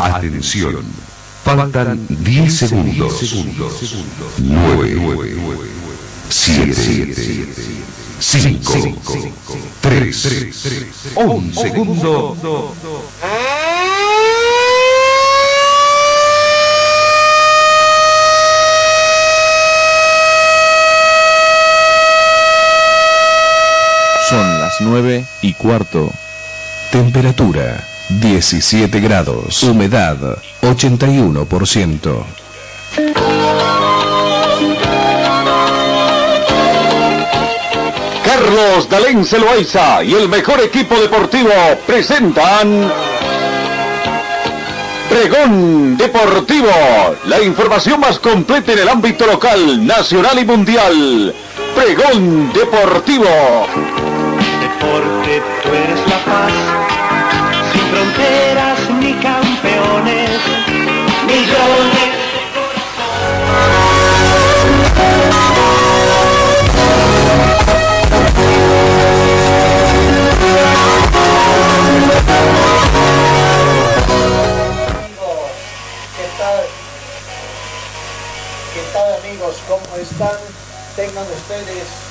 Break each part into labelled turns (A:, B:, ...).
A: Atención. Faltan 10 segundos. 9, 7, 5, 3, 1 segundo.
B: Son las 9 y cuarto.
A: Temperatura 17 grados. Humedad 81%.
C: Carlos Dalén Celoaiza y el mejor equipo deportivo presentan Pregón Deportivo, la información más completa en el ámbito local, nacional y mundial. Pregón Deportivo.
D: Deporte, tú eres la
E: están? Tengan ustedes.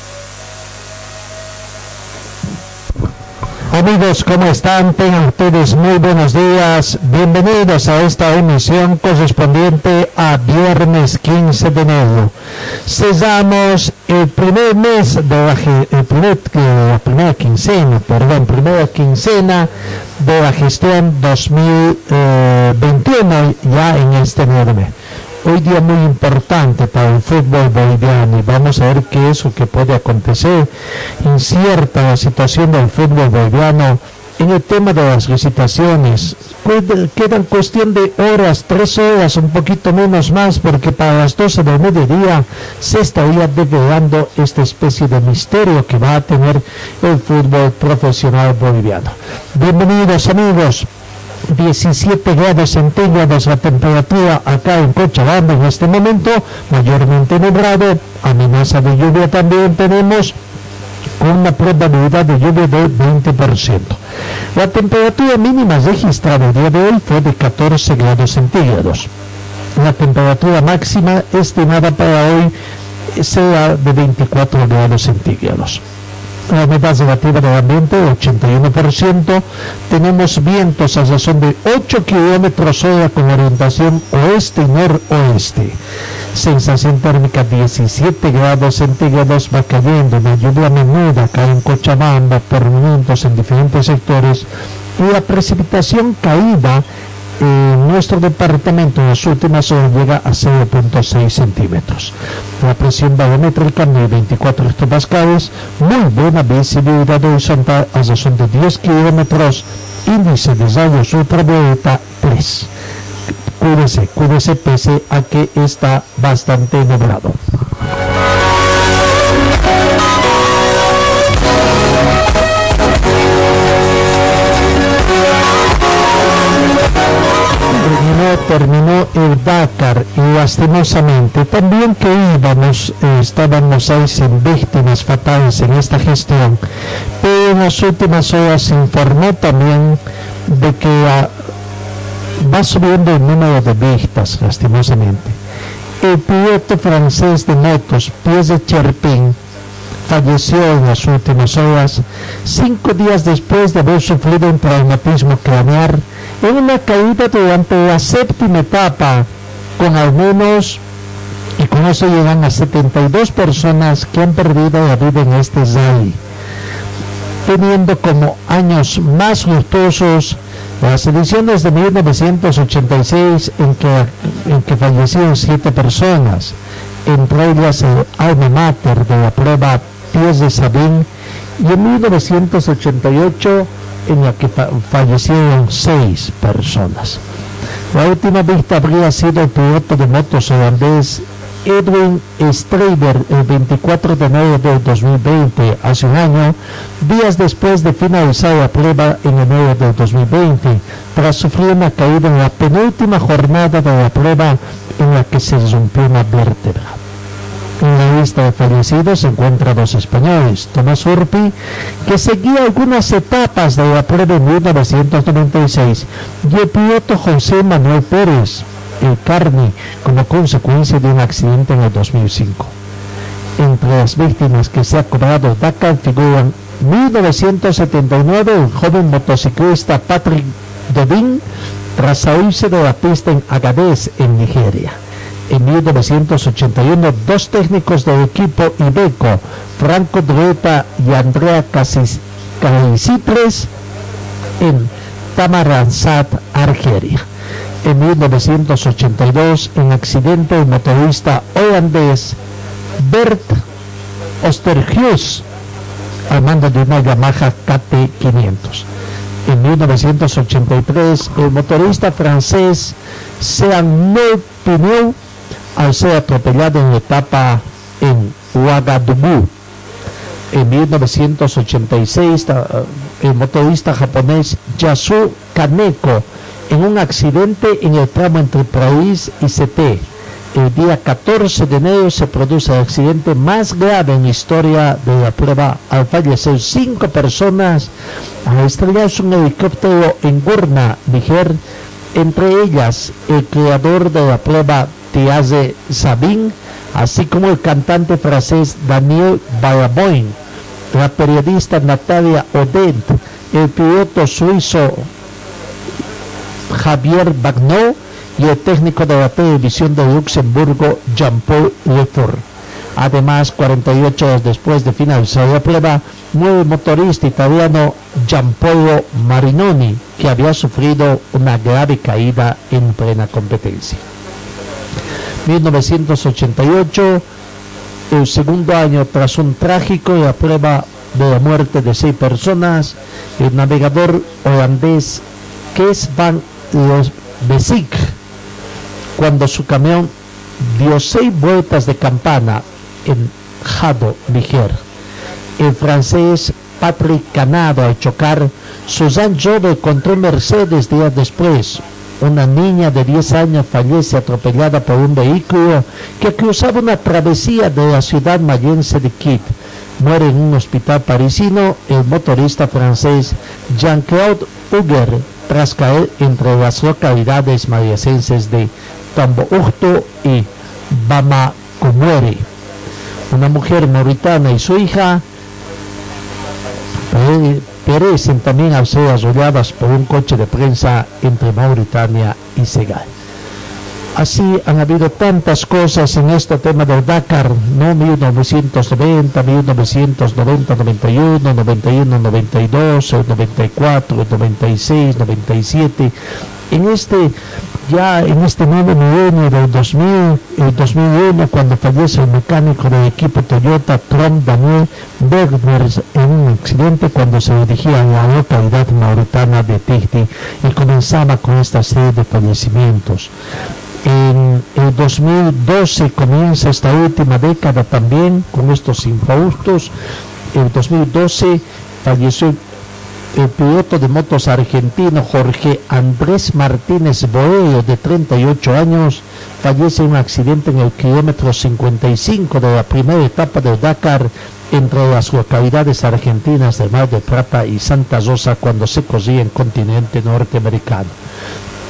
E: Amigos, ¿cómo están? Tengan ustedes muy buenos días. Bienvenidos a esta emisión correspondiente a viernes 15 de enero. Cesamos el primer mes de la, el eh, primera quincena, perdón, primera quincena de la gestión 2021 ya en este mes. Hoy día muy importante para el fútbol boliviano y vamos a ver qué es lo que puede acontecer. Incierta la situación del fútbol boliviano en el tema de las licitaciones. Qued- Quedan cuestión de horas, tres horas, un poquito menos más, porque para las 12 del mediodía se estaría develando esta especie de misterio que va a tener el fútbol profesional boliviano. Bienvenidos amigos. 17 grados centígrados la temperatura acá en Cochabamba en este momento, mayormente nublado, amenaza de lluvia también tenemos con una probabilidad de lluvia del 20%. La temperatura mínima registrada el día de hoy fue de 14 grados centígrados. La temperatura máxima estimada para hoy será de 24 grados centígrados humedad relativa del ambiente 81%, tenemos vientos a razón de 8 kilómetros hora con orientación oeste y noroeste. Sensación térmica 17 grados centígrados, va cayendo una lluvia menuda acá en Cochabamba por momentos en diferentes sectores y la precipitación caída en nuestro departamento en las últimas horas llega a 0.6 centímetros. La presión barométrica de 24 hectopascales, muy buena visibilidad horizontal a razón de 10 kilómetros, índice de rayos ultravioleta 3. Cuídese, cuídese pese a que está bastante nublado. Terminó, el Dakar y lastimosamente también que íbamos, eh, estábamos ahí sin víctimas fatales en esta gestión, pero en las últimas horas se informó también de que ah, va subiendo el número de víctimas, lastimosamente. El piloto francés de motos, Pierre Cherpin, falleció en las últimas horas, cinco días después de haber sufrido un traumatismo craneal una caída durante la séptima etapa, con al menos, y con eso llegan a 72 personas que han perdido la vida en este rally, teniendo como años más luctuosos las ediciones de 1986 en que, en que fallecieron siete personas, entre ellas el alma mater de la prueba Pies de Sabín, y en 1988 en la que fa- fallecieron seis personas. La última vista habría sido el piloto de motos holandés Edwin Streiber el 24 de enero del 2020, hace un año, días después de finalizar la prueba en enero del 2020, tras sufrir una caída en la penúltima jornada de la prueba en la que se rompió una vértebra. En la lista de fallecidos se encuentran dos españoles, Tomás Urpi, que seguía algunas etapas de la prueba en 1996, y el piloto José Manuel Pérez, el Carni, como consecuencia de un accidente en el 2005. Entre las víctimas que se ha cobrado Dakar figuran 1979 el joven motociclista Patrick Dodin tras salirse de la pista en Agadez, en Nigeria. En 1981, dos técnicos del equipo Ibeco, Franco Dreta y Andrea Calicipres, en Tamaransat, Argelia. En 1982, en accidente, el motorista holandés Bert Osterhuis al mando de una Yamaha KT500. En 1983, el motorista francés Sean Pignou al ser atropellado en etapa en Ouagadougou. En 1986, el motorista japonés Yasu Kaneko en un accidente en el tramo entre País y CT el día 14 de enero se produce el accidente más grave en la historia de la prueba al fallecer cinco personas al estrellarse un helicóptero en Gurna, Niger, entre ellas el creador de la prueba Tiaze Sabin, así como el cantante francés Daniel Baraboin, la periodista Natalia Odent, el piloto suizo Javier Bagnot, y el técnico de la televisión de Luxemburgo, Jean-Paul Lefort. Además, 48 horas después de finalizar la prueba, muere el motorista italiano Giampolo Marinoni, que había sufrido una grave caída en plena competencia. 1988, el segundo año tras un trágico la prueba de la muerte de seis personas, el navegador holandés Kees van Besik cuando su camión dio seis vueltas de campana en Jado, Niger. El francés Patrick Canado al chocar, Suzanne Jove contra Mercedes días después. Una niña de 10 años fallece atropellada por un vehículo que cruzaba una travesía de la ciudad mayense de Kit. Muere en un hospital parisino el motorista francés Jean-Claude Huger tras caer entre las localidades mayacenses de Tambourto y Bamakumere. Una mujer mauritana y su hija perecen también al ser arrolladas por un coche de prensa entre Mauritania y Segal. Así han habido tantas cosas en este tema del Dakar, ¿no? 1990, 1990, 91, 91, 92, 94, 96, 97. En este ya en este nuevo milenio del 2000, el 2001, cuando fallece el mecánico del equipo Toyota Trump Daniel Bergers en un accidente cuando se dirigía a la localidad mauritana de Tihti y comenzaba con esta serie de fallecimientos. En el 2012 comienza esta última década también con estos infaustos. En 2012 falleció el piloto de motos argentino Jorge Andrés Martínez Boello, de 38 años, fallece en un accidente en el kilómetro 55 de la primera etapa del Dakar entre las localidades argentinas de Mar del Plata y Santa Rosa cuando se cosía en continente norteamericano.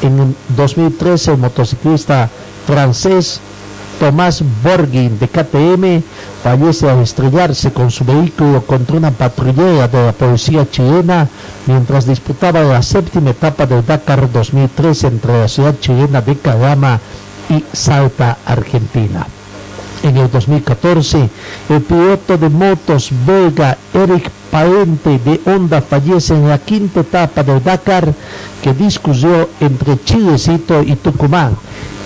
E: En 2013 el motociclista francés Tomás Borgin de KTM fallece al estrellarse con su vehículo contra una patrullera de la policía chilena mientras disputaba la séptima etapa del Dakar 2013 entre la ciudad chilena de Calama y Salta, Argentina. En el 2014, el piloto de motos belga Eric Paente de Honda fallece en la quinta etapa del Dakar que discutió entre Chilecito y Tucumán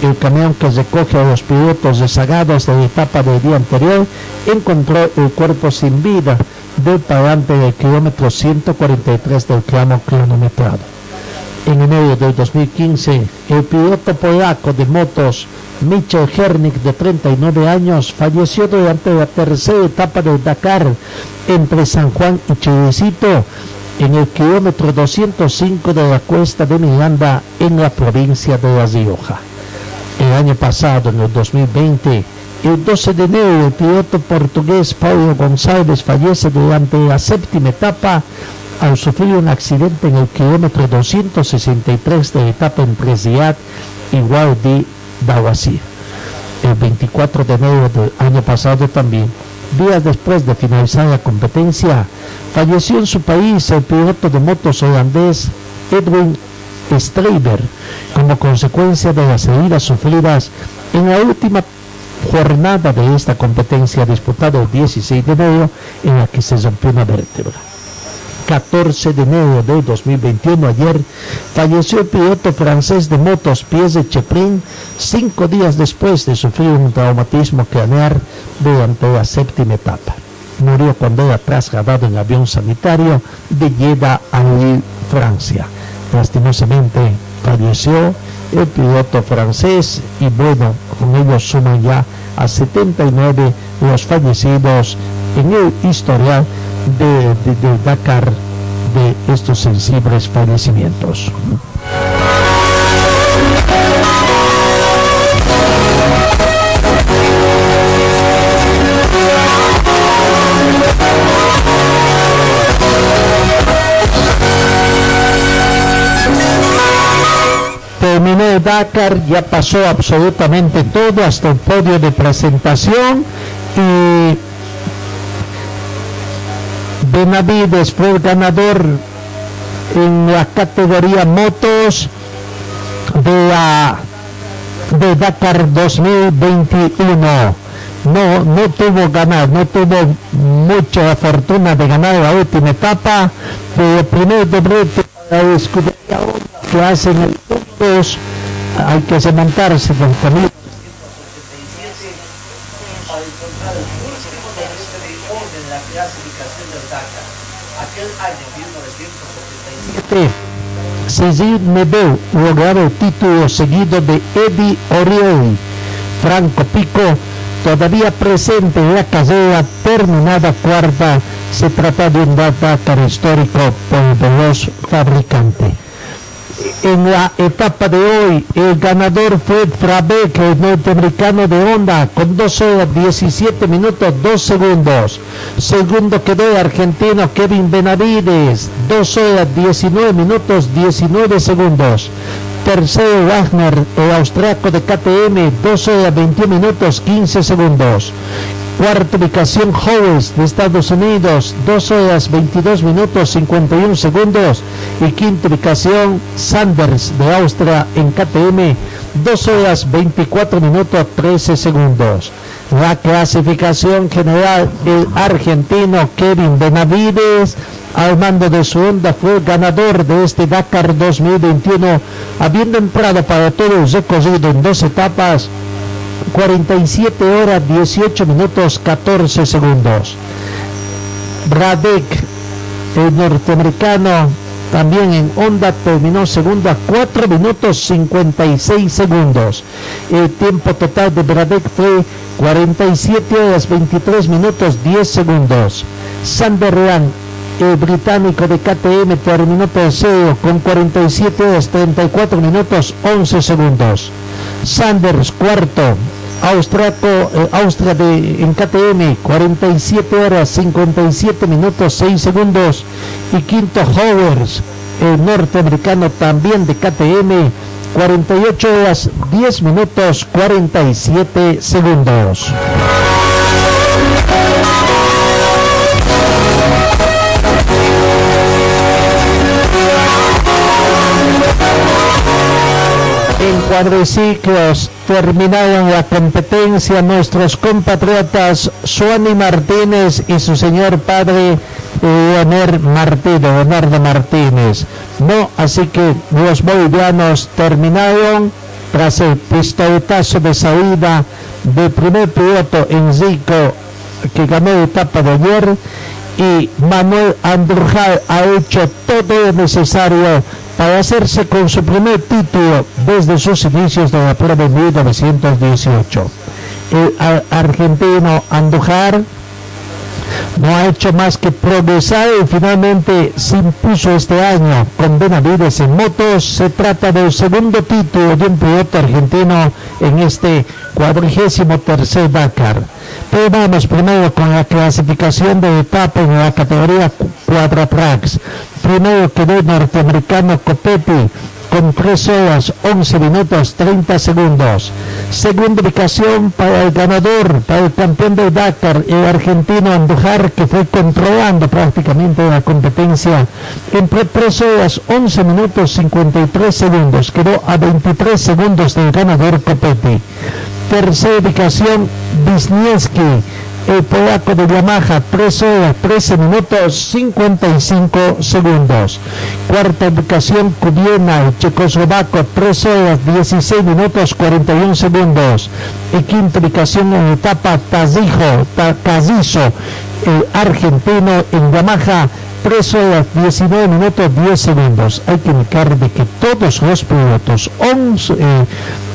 E: el camión que recoge a los pilotos rezagados de la etapa del día anterior encontró el cuerpo sin vida del parante del kilómetro 143 del tramo cronometrado. En enero del 2015, el piloto polaco de motos Michel Hernik, de 39 años, falleció durante la tercera etapa del Dakar entre San Juan y Chilecito en el kilómetro 205 de la cuesta de Miranda en la provincia de La Rioja. El año pasado, en el 2020, El 12 de enero, el piloto portugués Paulo González fallece durante la séptima etapa al sufrir un accidente en el kilómetro 263 de la etapa Ziad y Wadi Dawasi. El 24 de enero del año pasado también, días después de finalizar la competencia, falleció en su país el piloto de motos holandés Edwin Streiber como consecuencia de las heridas sufridas en la última jornada de esta competencia disputada el 16 de enero en la que se rompió una vértebra. 14 de enero de 2021, ayer, falleció el piloto francés de motos Pierre Cheprin, cinco días después de sufrir un traumatismo craneal durante la séptima etapa. Murió cuando era trasladado en avión sanitario de Jeddah a Lille, Francia. Lastimosamente falleció el piloto francés y bueno, con ellos suman ya a 79 los fallecidos en el historial de, de, Dakar de estos sensibles fallecimientos. Terminó Dakar, ya pasó absolutamente todo hasta el podio de presentación y Benavides fue ganador en la categoría motos de la de Dakar 2021. No, no tuvo ganar, no tuvo mucha fortuna de ganar la última etapa, pero el primer debut para la que hacen el hay que cementarse con camino Cecil Nebel lograba el título seguido de Eddie Oriol. Franco Pico, todavía presente en la carrera terminada cuarta, se trata de un Dakar histórico por el veloz fabricante. En la etapa de hoy, el ganador fue Frabeck, el norteamericano de Honda, con 2 horas 17 minutos 2 segundos. Segundo quedó el argentino Kevin Benavides, 2 horas 19 minutos 19 segundos. Tercero Wagner, el austriaco de KTM, 2 horas 21 minutos 15 segundos. Cuarta ubicación Howes de Estados Unidos, 2 horas 22 minutos 51 segundos. Y quinta ubicación Sanders de Austria en KTM, 2 horas 24 minutos 13 segundos. La clasificación general, el argentino Kevin Benavides, al mando de su onda, fue ganador de este Dakar 2021, habiendo entrado para todo el recorrido en dos etapas 47 horas 18 minutos 14 segundos. Bradek, el norteamericano, también en Honda terminó segundo a 4 minutos 56 segundos. El tiempo total de Bradek fue 47 horas 23 minutos 10 segundos. Sunderland, el británico de KTM, terminó tercero con 47 horas 34 minutos 11 segundos. Sanders, cuarto, austriaco, eh, Austria de, en KTM, 47 horas 57 minutos 6 segundos. Y quinto, Howers, el norteamericano también de KTM, 48 horas 10 minutos 47 segundos. En cuadriciclos terminaron la competencia nuestros compatriotas Suani Martínez y su señor padre Leonel Martínez, Leonardo Martínez. No, así que los bolivianos terminaron tras el pistoletazo de salida del primer piloto Enrico que ganó la etapa de ayer y Manuel Andrujal ha hecho todo lo necesario para hacerse con su primer título desde sus inicios de la prueba en 1918. El argentino Andújar No ha hecho más que progresar y finalmente se impuso este año con Benavides en motos. Se trata del segundo título de un piloto argentino en este cuadrigésimo tercer Dakar. Pero vamos primero con la clasificación de etapa en la categoría Quadratrax. Primero quedó el norteamericano Copetti con 3 horas 11 minutos 30 segundos. Segunda ubicación para el ganador, para el campeón de Dakar, el argentino Andujar, que fue controlando prácticamente la competencia entre 3 horas 11 minutos 53 segundos. Quedó a 23 segundos del ganador Copetti. Tercera ubicación, Wisniewski el polaco de Yamaha, 3 horas 13 minutos 55 segundos. Cuarta ubicación, Kubiena, el checoslovaco, 3 horas 16 minutos 41 segundos. Y quinta ubicación en etapa, Tazijo, Tazizo, el argentino en Yamaha, 3 horas 19 minutos 10 segundos. Hay que indicar de que todos los pilotos, 11, eh,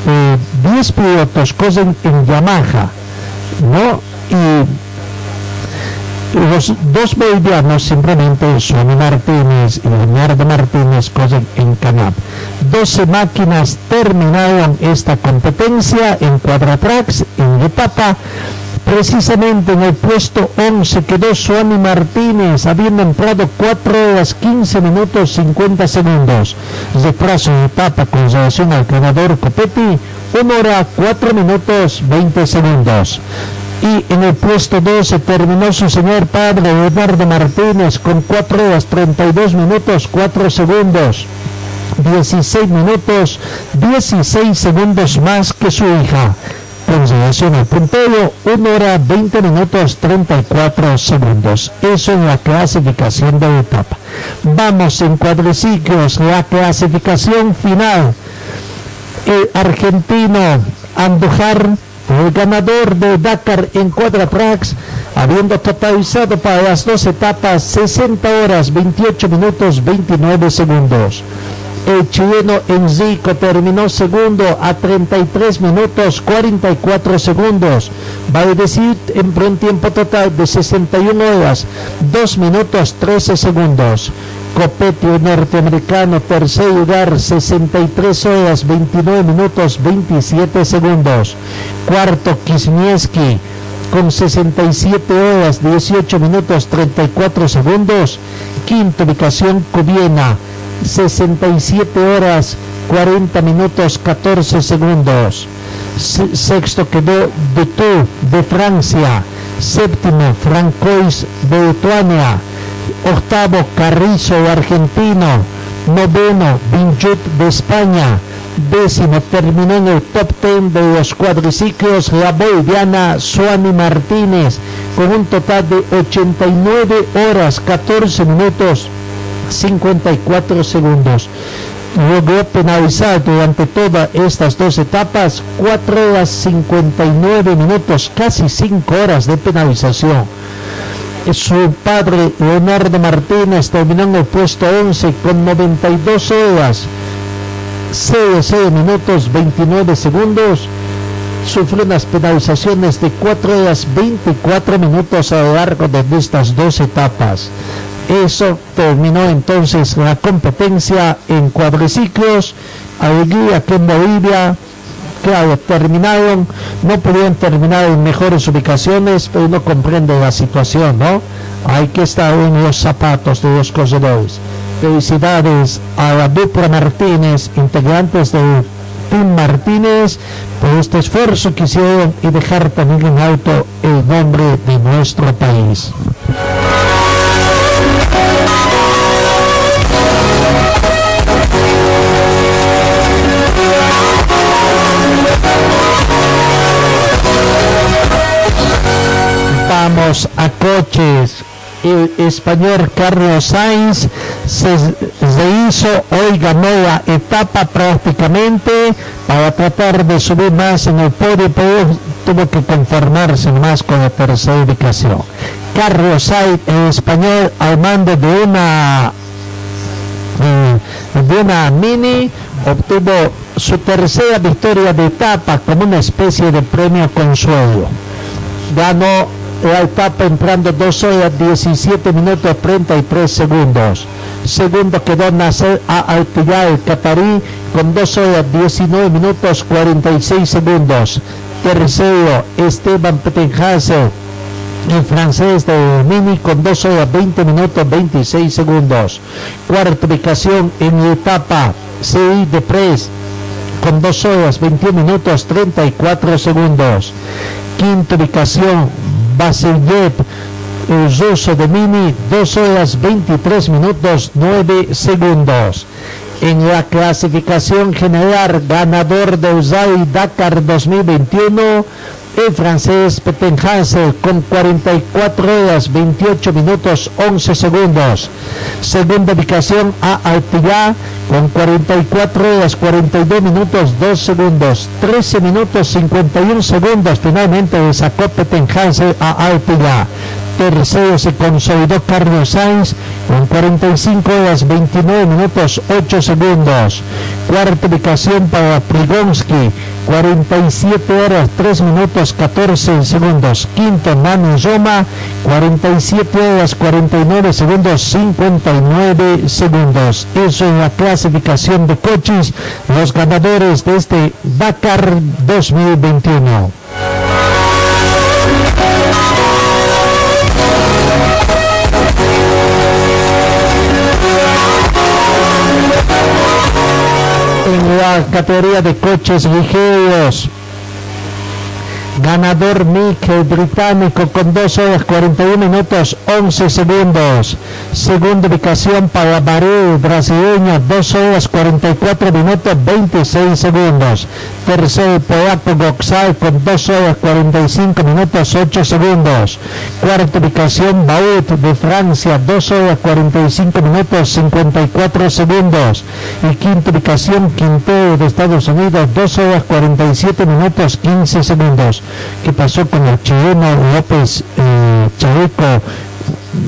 E: eh, 10 pilotos cosen en Yamaha, ¿no? Y los dos bolivianos simplemente son Martínez y Leonardo Martínez cosen en Canap. 12 máquinas terminaron esta competencia en Cuadratrax, en etapa. Precisamente en el puesto 11 quedó Suami Martínez, habiendo entrado 4 horas 15 minutos 50 segundos. Retraso en etapa con relación al ganador Copetti, 1 hora 4 minutos 20 segundos y en el puesto 12 terminó su señor padre Eduardo Martínez con 4 horas 32 minutos 4 segundos. 16 minutos 16 segundos más que su hija. Con relación al puntero, 1 hora 20 minutos 34 segundos. Eso en la clasificación de etapa. Vamos en cuadriciclos, la clasificación final. El argentino Andujar el ganador de Dakar en Quadratrax, habiendo totalizado para las dos etapas 60 horas 28 minutos 29 segundos. El chileno Enzico terminó segundo a 33 minutos 44 segundos. decir en un tiempo total de 61 horas 2 minutos 13 segundos. Copetti norteamericano, tercer lugar, 63 horas, 29 minutos, 27 segundos. Cuarto, Kisnieski, con 67 horas, 18 minutos, 34 segundos. Quinta ubicación, Cubiena, 67 horas, 40 minutos, 14 segundos. Sexto quedó Dutour de Francia. Séptimo, Francois de Lituania octavo Carrizo argentino, noveno Vinchut de España, décimo terminó en el top ten de los cuadriciclos la boliviana Suami Martínez con un total de 89 horas 14 minutos 54 segundos. Logró penalizar durante todas estas dos etapas 4 horas 59 minutos, casi 5 horas de penalización su padre Leonardo Martínez terminó en el puesto 11 con 92 horas. 0, minutos 29 segundos. Sufrió unas penalizaciones de 4 horas 24 minutos a lo largo de estas dos etapas. Eso terminó entonces la competencia en cuadriciclos. Alegría que en Bolivia terminaron, no pudieron terminar en mejores ubicaciones, pero uno comprende la situación, ¿no? Hay que estar en los zapatos de los corredores. Felicidades a la dupla Martínez, integrantes del Team Martínez, por este esfuerzo que hicieron y dejar también en alto el nombre de nuestro país. Vamos a coches. El español Carlos Sainz se, hizo, hoy ganó la etapa prácticamente para tratar de subir más en el podio, pero tuvo que conformarse más con la tercera ubicación. Carlos Sainz, el español, al mando de una de una mini obtuvo su tercera victoria de etapa como una especie de premio consuelo. Ganó la etapa entrando 2 horas 17 minutos 33 segundos. Segundo quedó Nasser a Altillá el Catarí con 2 horas 19 minutos 46 segundos. Tercero, Esteban Pettenhauser el francés de Mini con 2 horas 20 minutos 26 segundos. Cuarta ubicación en la etapa CI de con 2 horas 21 minutos 34 segundos. Quinta ubicación Basilyev el ruso de Mini 2 horas 23 minutos 9 segundos. En la clasificación general ganador de USAI Dakar 2021 el francés Pettenhauser con 44 horas 28 minutos 11 segundos. Segunda ubicación a Alpillá con 44 horas 42 minutos 2 segundos. 13 minutos 51 segundos finalmente sacó Pettenhauser a Alpillá. Tercero se consolidó Carlos Sainz con 45 horas 29 minutos 8 segundos. Cuarta ubicación para Prigonsky, 47 horas 3 minutos 14 segundos. Quinto Manu Zoma, 47 horas 49 segundos 59 segundos. Eso es la clasificación de coches, los ganadores de este Dakar 2021. En la categoría de coches ligeros. Ganador Mick, el británico, con 2 horas 41 minutos 11 segundos. Segunda ubicación para Baré, brasileño, 2 horas 44 minutos 26 segundos. Tercer polaco Goxal con 2 horas 45 minutos 8 segundos. Cuarta ubicación Baut de Francia, 2 horas 45 minutos 54 segundos. Y quinta ubicación Quintero de Estados Unidos, 2 horas 47 minutos 15 segundos. ¿Qué pasó con el chileno López eh?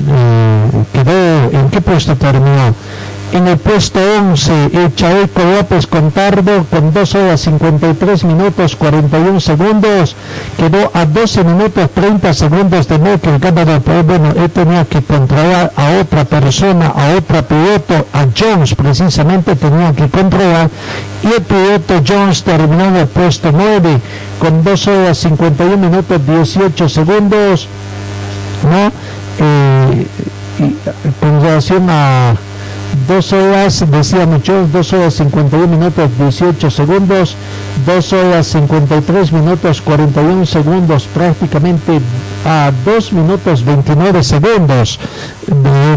E: Eh, quedó, ¿en qué puesto terminó? En el puesto 11, el Chaleco López Contardo con 2 horas 53 minutos 41 segundos, quedó a 12 minutos 30 segundos de Merkel ganador, pero bueno, él tenía que controlar a otra persona, a otra piloto, a Jones precisamente tenía que controlar, y el piloto Jones terminó el puesto 9 con 2 horas 51 minutos 18 segundos, ¿no? Eh, y, con relación a 2 horas, decía muchos, 2 horas 51 minutos 18 segundos, 2 horas 53 minutos 41 segundos, prácticamente a 2 minutos 29 segundos.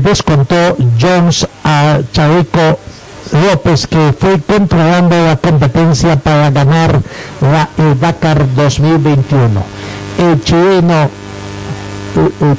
E: Descontó Jones a Chaleco López que fue controlando la competencia para ganar la, el Dakar 2021. El chileno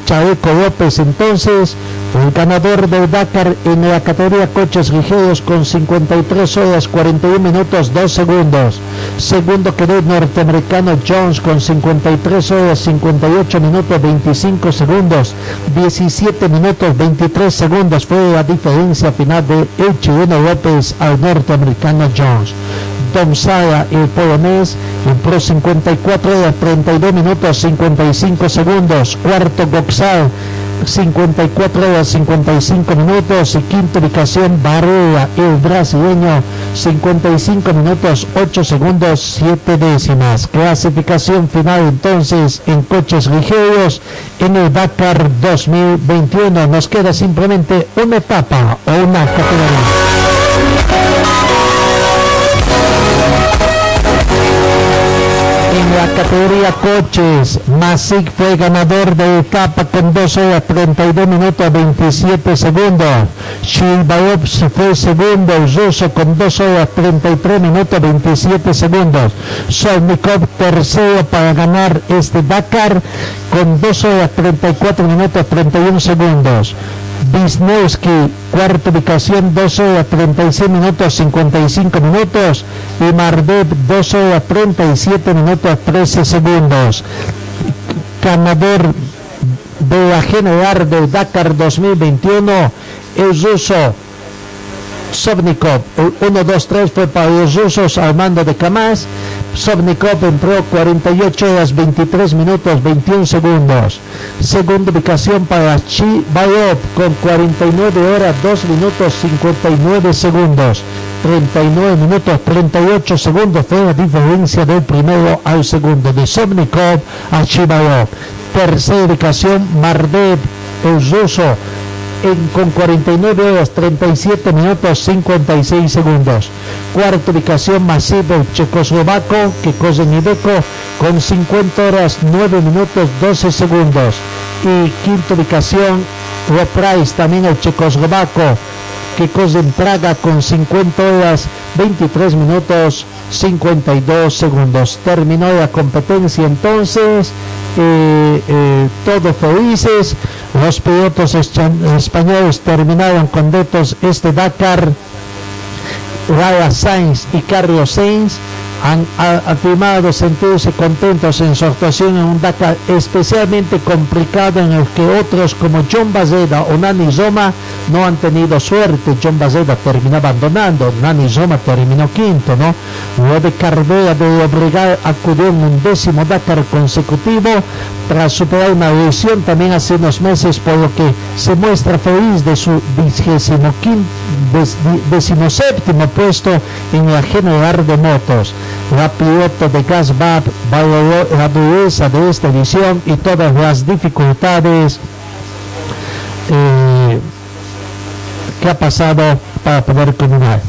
E: Chaleco López entonces fue el ganador del Dakar en la categoría coches ligeros con 53 horas 41 minutos 2 segundos. Segundo quedó el norteamericano Jones con 53 horas 58 minutos 25 segundos. 17 minutos 23 segundos fue la diferencia final de el chileno López al norteamericano Jones. Tom Sala, el polonés, en pro 54 horas 32 minutos 55 segundos. Cuarto Goxal, 54 horas 55 minutos. Y quinta ubicación Barrera, el brasileño, 55 minutos 8 segundos 7 décimas. Clasificación final entonces en coches ligeros en el Dakar 2021. Nos queda simplemente una etapa o una categoría. Categoría coches, Masic fue ganador de etapa con 2 horas 32 minutos 27 segundos. Shilbaops fue segundo, ruso con 2 horas 33 minutos 27 segundos. Solnikov tercero para ganar este Dakar con 2 horas 34 minutos 31 segundos. Wisniewski, cuarta ubicación, 2 horas 36 minutos 55 minutos. Y Mardev 2 horas 37 minutos 13 segundos. Ganador de la general del Dakar 2021, el ruso Sovnikov, 1, 2, 3 fue para los rusos al mando de Kamaz, Sobnikov entró 48 horas 23 minutos 21 segundos. Segunda ubicación para Chi Bayop con 49 horas 2 minutos 59 segundos. 39 minutos 38 segundos fue la diferencia del primero al segundo de Sobnikov a Chibayov. Tercera ubicación Mardev, el con 49 horas 37 minutos 56 segundos. Cuarta ubicación Masivo checoslovaco que Nideco con 50 horas 9 minutos 12 segundos. Y quinta ubicación Price también el checoslovaco que en Praga con 50 horas 23 minutos 52 segundos. Terminó la competencia entonces, eh, todos felices. Los pilotos españoles terminaron con detos este Dakar. Raya Sainz y Carlos Sainz han afirmado sentirse contentos en su actuación en un Dakar especialmente complicado en el que otros como John Bazeda o Nani Zoma no han tenido suerte. John Bazeda terminó abandonando, Nani Zoma terminó quinto, ¿no? Lo de Carvera de obligar acudió en un décimo Dakar consecutivo tras superar una lesión también hace unos meses, por lo que se muestra feliz de su decimoséptimo puesto en la general de motos. La piloto de Gasbab valoró la dureza de esta edición y todas las dificultades eh, que ha pasado para poder combinar.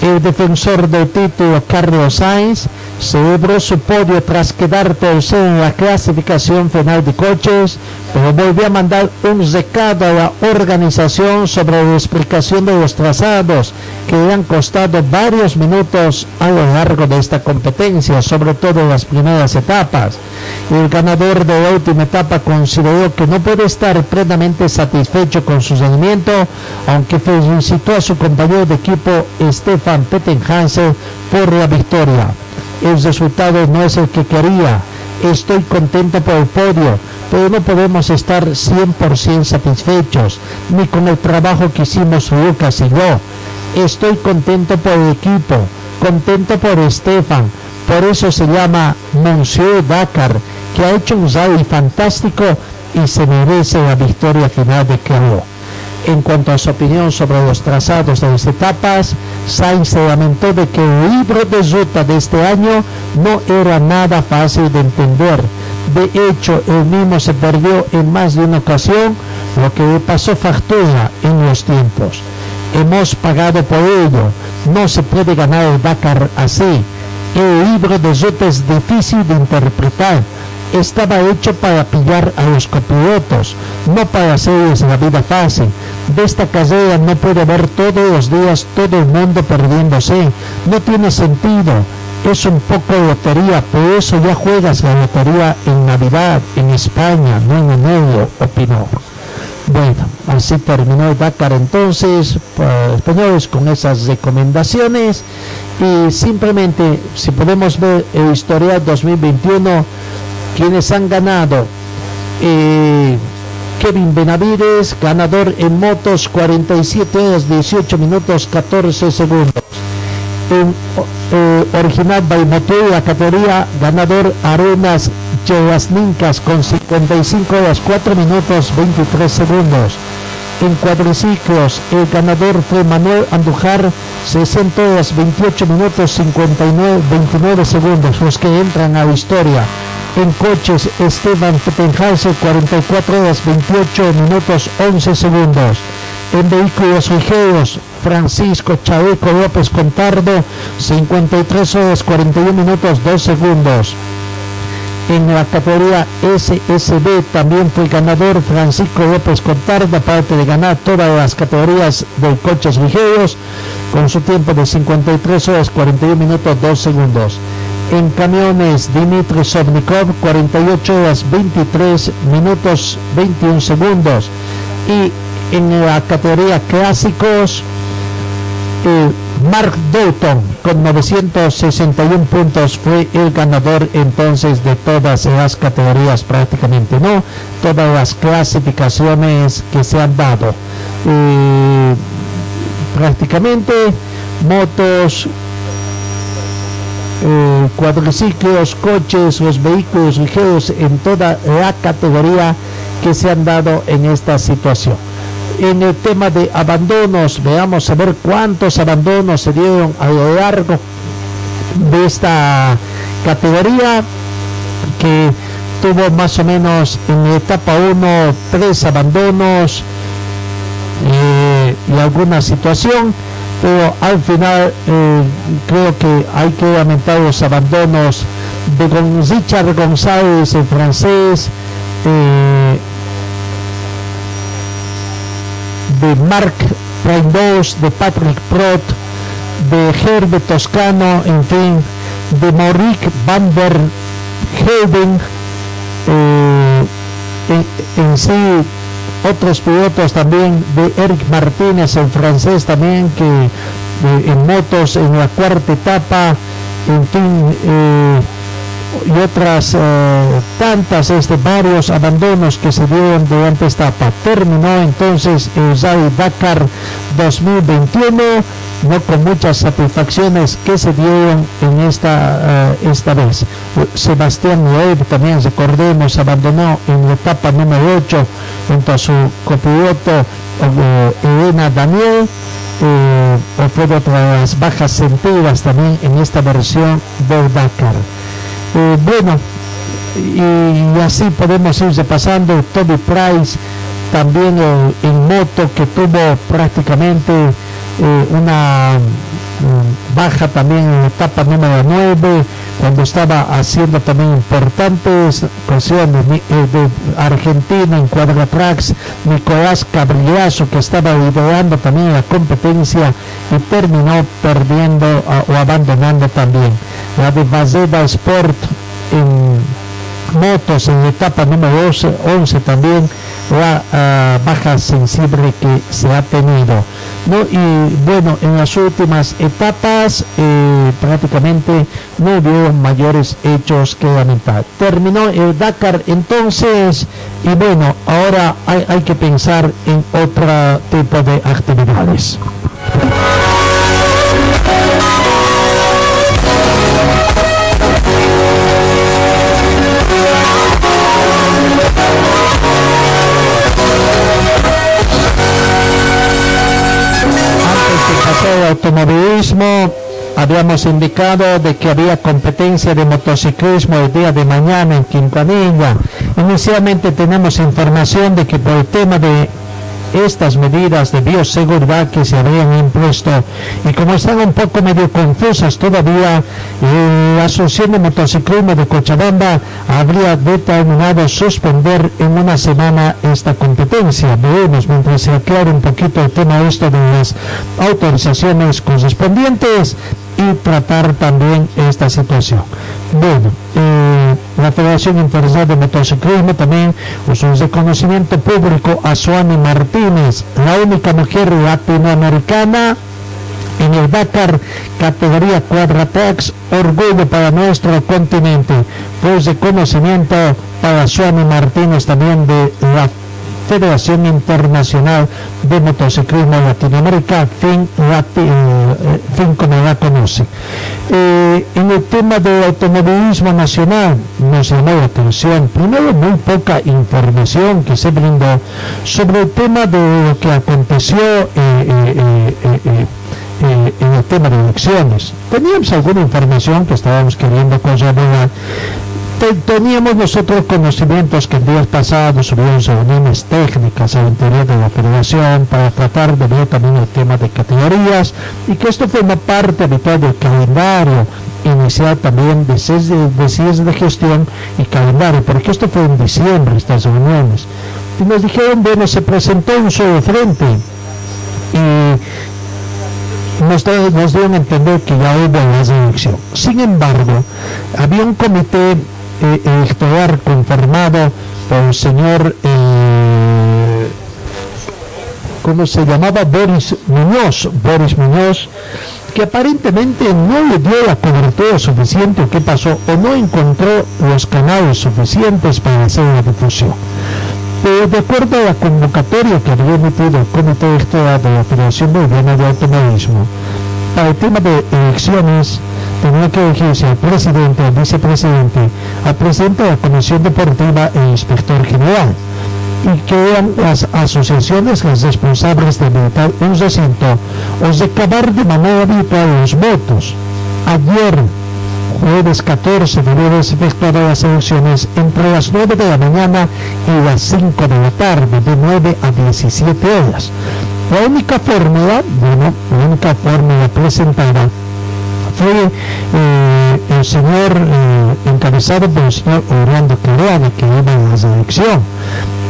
E: El defensor del título Carlos Sainz celebró su podio tras quedar tercero en la clasificación final de coches, pero volvió a mandar un recado a la organización sobre la explicación de los trazados que le han costado varios minutos a lo largo de esta competencia, sobre todo en las primeras etapas. El ganador de la última etapa consideró que no puede estar plenamente satisfecho con su rendimiento, aunque felicitó a su compañero de equipo Stefan Pettenhansen por la victoria el resultado no es el que quería. Estoy contento por el podio, pero no podemos estar 100% satisfechos, ni con el trabajo que hicimos Lucas y yo. Estoy contento por el equipo, contento por Estefan, por eso se llama Monsieur Dakar, que ha hecho un rally fantástico y se merece la victoria final de Carlos. En cuanto a su opinión sobre los trazados de las etapas, Sainz se lamentó de que el libro de ruta de este año no era nada fácil de entender. De hecho, él mismo se perdió en más de una ocasión, lo que le pasó factura en los tiempos. Hemos pagado por ello. No se puede ganar el Dakar así. El libro de ruta es difícil de interpretar estaba hecho para pillar a los copilotos, no para hacerles la vida fácil. De esta carrera no puede haber todos los días todo el mundo perdiéndose. No tiene sentido. Es un poco lotería, por eso ya juegas la lotería en Navidad, en España, no en enero, opinó. Bueno, así terminó el Dakar entonces, pues, españoles, con esas recomendaciones. Y simplemente, si podemos ver el historial 2021, quienes han ganado. Eh, Kevin Benavides, ganador en motos, 47 horas, 18 minutos, 14 segundos. En eh, original Baimoto, la categoría ganador Arenas Nincas con 55 horas, 4 minutos, 23 segundos. En cuadriciclos, el ganador fue Manuel Andujar, 60 horas, 28 minutos, 59, 29 segundos, los que entran a la historia. En coches, Esteban Fettenhauser, 44 horas 28 minutos 11 segundos. En vehículos ligeros, Francisco Chaveco López Contardo, 53 horas 41 minutos 2 segundos. En la categoría SSB también fue ganador Francisco López Contardo, aparte de ganar todas las categorías de coches ligeros, con su tiempo de 53 horas 41 minutos 2 segundos en camiones Dimitri Sovnikov 48 horas 23 minutos 21 segundos. Y en la categoría clásicos eh, Mark Doughton con 961 puntos fue el ganador entonces de todas las categorías prácticamente no todas las clasificaciones que se han dado. Eh, prácticamente motos eh, cuadriciclos, coches, los vehículos ligeros en toda la categoría que se han dado en esta situación. En el tema de abandonos, veamos a ver cuántos abandonos se dieron a lo largo de esta categoría que tuvo más o menos en etapa 1 tres abandonos eh, y alguna situación pero al final eh, creo que hay que lamentar los abandonos de Richard González, el francés, eh, de Marc Reindós, de Patrick Prot, de Herbert Toscano, en fin, de Maurice van der Helden, eh, en sí otros pilotos también de Eric Martínez, el francés también, que eh, en motos en la cuarta etapa, en fin, eh, y otras eh, tantas, este, varios abandonos que se dieron durante esta etapa. Terminó entonces el Rally Dakar 2021, no con muchas satisfacciones que se dieron en esta, esta vez. Sebastián Loeb también, recordemos, abandonó en la etapa número 8 junto a su copiloto Elena Daniel. Eh, de las bajas sentidas también en esta versión del Dakar. Eh, bueno, y, así podemos ir repasando Toby Price también en moto que tuvo prácticamente eh, una mm, baja también en la etapa número 9 cuando estaba haciendo también importantes cuestiones de, eh, de Argentina en Cuadratrax Nicolás Cabrillazo que estaba liderando también la competencia y terminó perdiendo o abandonando también. La de Vazeda Sport motos en etapa número 11, también la ah, baja sensible que se ha tenido. ¿no? Y bueno, en las últimas etapas eh, prácticamente no hubo mayores hechos que lamentar. Terminó el Dakar entonces y bueno, ahora hay que pensar en otro tipo de actividades. Automovilismo habíamos indicado de que había competencia de motociclismo el día de mañana en Quintanilla. Inicialmente tenemos información de que por el tema de estas medidas de bioseguridad que se habían impuesto y como están un poco medio confusas todavía, eh, la Asociación de Motociclismo de Cochabamba habría determinado suspender en una semana esta competencia. Veremos mientras se aclare un poquito el tema esto de las autorizaciones correspondientes y tratar también esta situación. Bueno, eh, la Federación Internacional de Motociclismo también usó un reconocimiento público a Suani Martínez, la única mujer latinoamericana en el Dakar categoría Quadratex, orgullo para nuestro continente. Pues reconocimiento para Suani Martínez también de la Federación Internacional de Motociclismo Latinoamérica, fin, eh, fin como la conoce. Eh, en el tema del automovilismo nacional nos llamó la atención, primero muy poca información que se brindó sobre el tema de lo que aconteció eh, en el tema de elecciones. Teníamos alguna información que estábamos queriendo corroborar, teníamos nosotros conocimientos que en días pasados hubieron reuniones técnicas al interior de la federación para tratar de ver también el tema de categorías y que esto forma parte habitual del calendario inicial también de seis de, de gestión y calendario, porque esto fue en diciembre estas reuniones. Y nos dijeron, bueno, se presentó un solo frente y nos, nos dieron a entender que ya hubo la elección. Sin embargo, había un comité eh, electoral conformado por el señor, eh, ¿cómo se llamaba? Boris Muñoz, Boris Muñoz, que aparentemente no le dio la cobertura suficiente, ¿qué pasó? O no encontró los canales suficientes para hacer la difusión. Pero de acuerdo a la convocatoria que había emitido el Comité Electoral de la Federación Boliviana de Automovilismo, para el tema de elecciones tenía que elegirse al presidente, al vicepresidente, al presidente de la Comisión Deportiva e inspector general y eran las asociaciones las responsables de habilitar un recinto o recabar de manera habitual los votos. Ayer, jueves 14, debieron efectuar las elecciones entre las 9 de la mañana y las 5 de la tarde, de 9 a 17 horas. La única fórmula, bueno, la única fórmula presentada fue eh, el señor eh, encabezado por el señor Orlando Quereana, que iba la elección.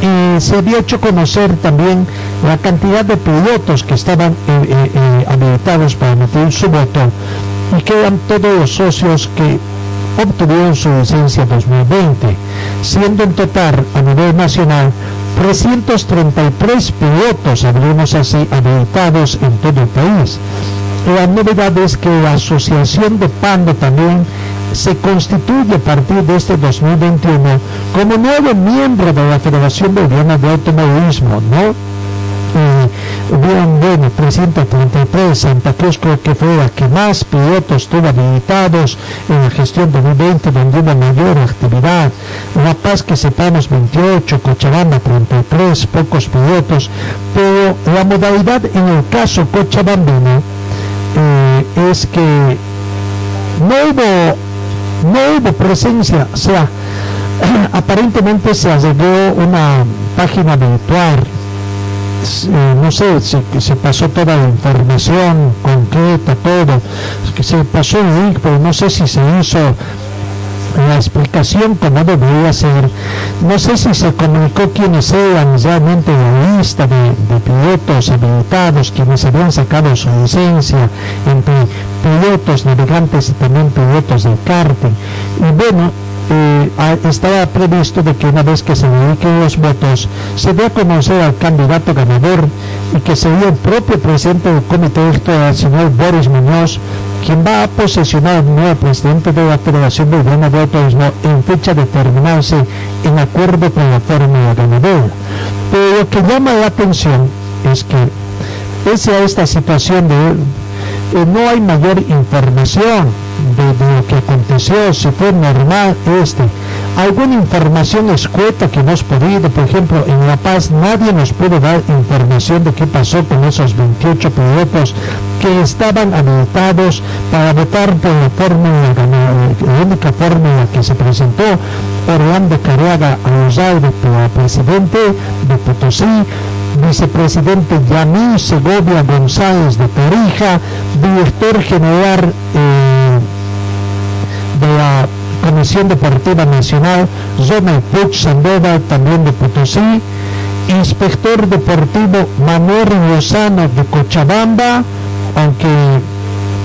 E: Y se había hecho conocer también la cantidad de pilotos que estaban eh, habilitados para meter su voto y que eran todos los socios que obtuvieron su licencia 2020, siendo en total a nivel nacional 333 pilotos, hablemos así, habilitados en todo el país. La novedad es que la Asociación de Pando también se constituye a partir de este 2021 como nuevo miembro de la Federación Boliviana de Automovilismo, ¿no? bien, bueno, 333, Santa Cruz creo que fue la que más pilotos tuvo habilitados en la gestión 2020, donde hubo mayor actividad. La Paz, que sepamos, 28, Cochabamba, 33, pocos pilotos, pero la modalidad en el caso cochabambino eh, es que no hubo, no hubo presencia, o sea, aparentemente se agregó una página virtual. Eh, no sé, se, se, pasó toda la información concreta, todo, que se pasó el link, pero no sé si se hizo la explicación como debería ser. No sé si se comunicó quiénes eran realmente la lista de, pilotos habilitados, quienes habían sacado su licencia, entre pilotos, navegantes y también pilotos de karting. Y bueno, eh, estaba previsto de que una vez que se dediquen los votos, se dé a conocer al candidato ganador y que sería el propio presidente del comité el señor Boris Muñoz, quien va a posesionar al nuevo presidente de la Federación Boliviana de Autorismo en fecha de terminarse en acuerdo con la fórmula ganadora. Pero lo que llama la atención es que, pese a esta situación de no hay mayor información de, lo que aconteció, si fue normal este. Alguna información escueta que hemos podido, por ejemplo, en La Paz nadie nos pudo dar información de qué pasó con esos 28 pilotos que estaban habilitados para votar por la fórmula, la única fórmula que se presentó, Orlando Rosales para presidente de Potosí, vicepresidente Yamil Segovia González de Tarija, director general eh, de la Comisión Deportiva Nacional, Zona Puch Sandoval, también de Potosí, inspector deportivo Manuel Lozano de Cochabamba, aunque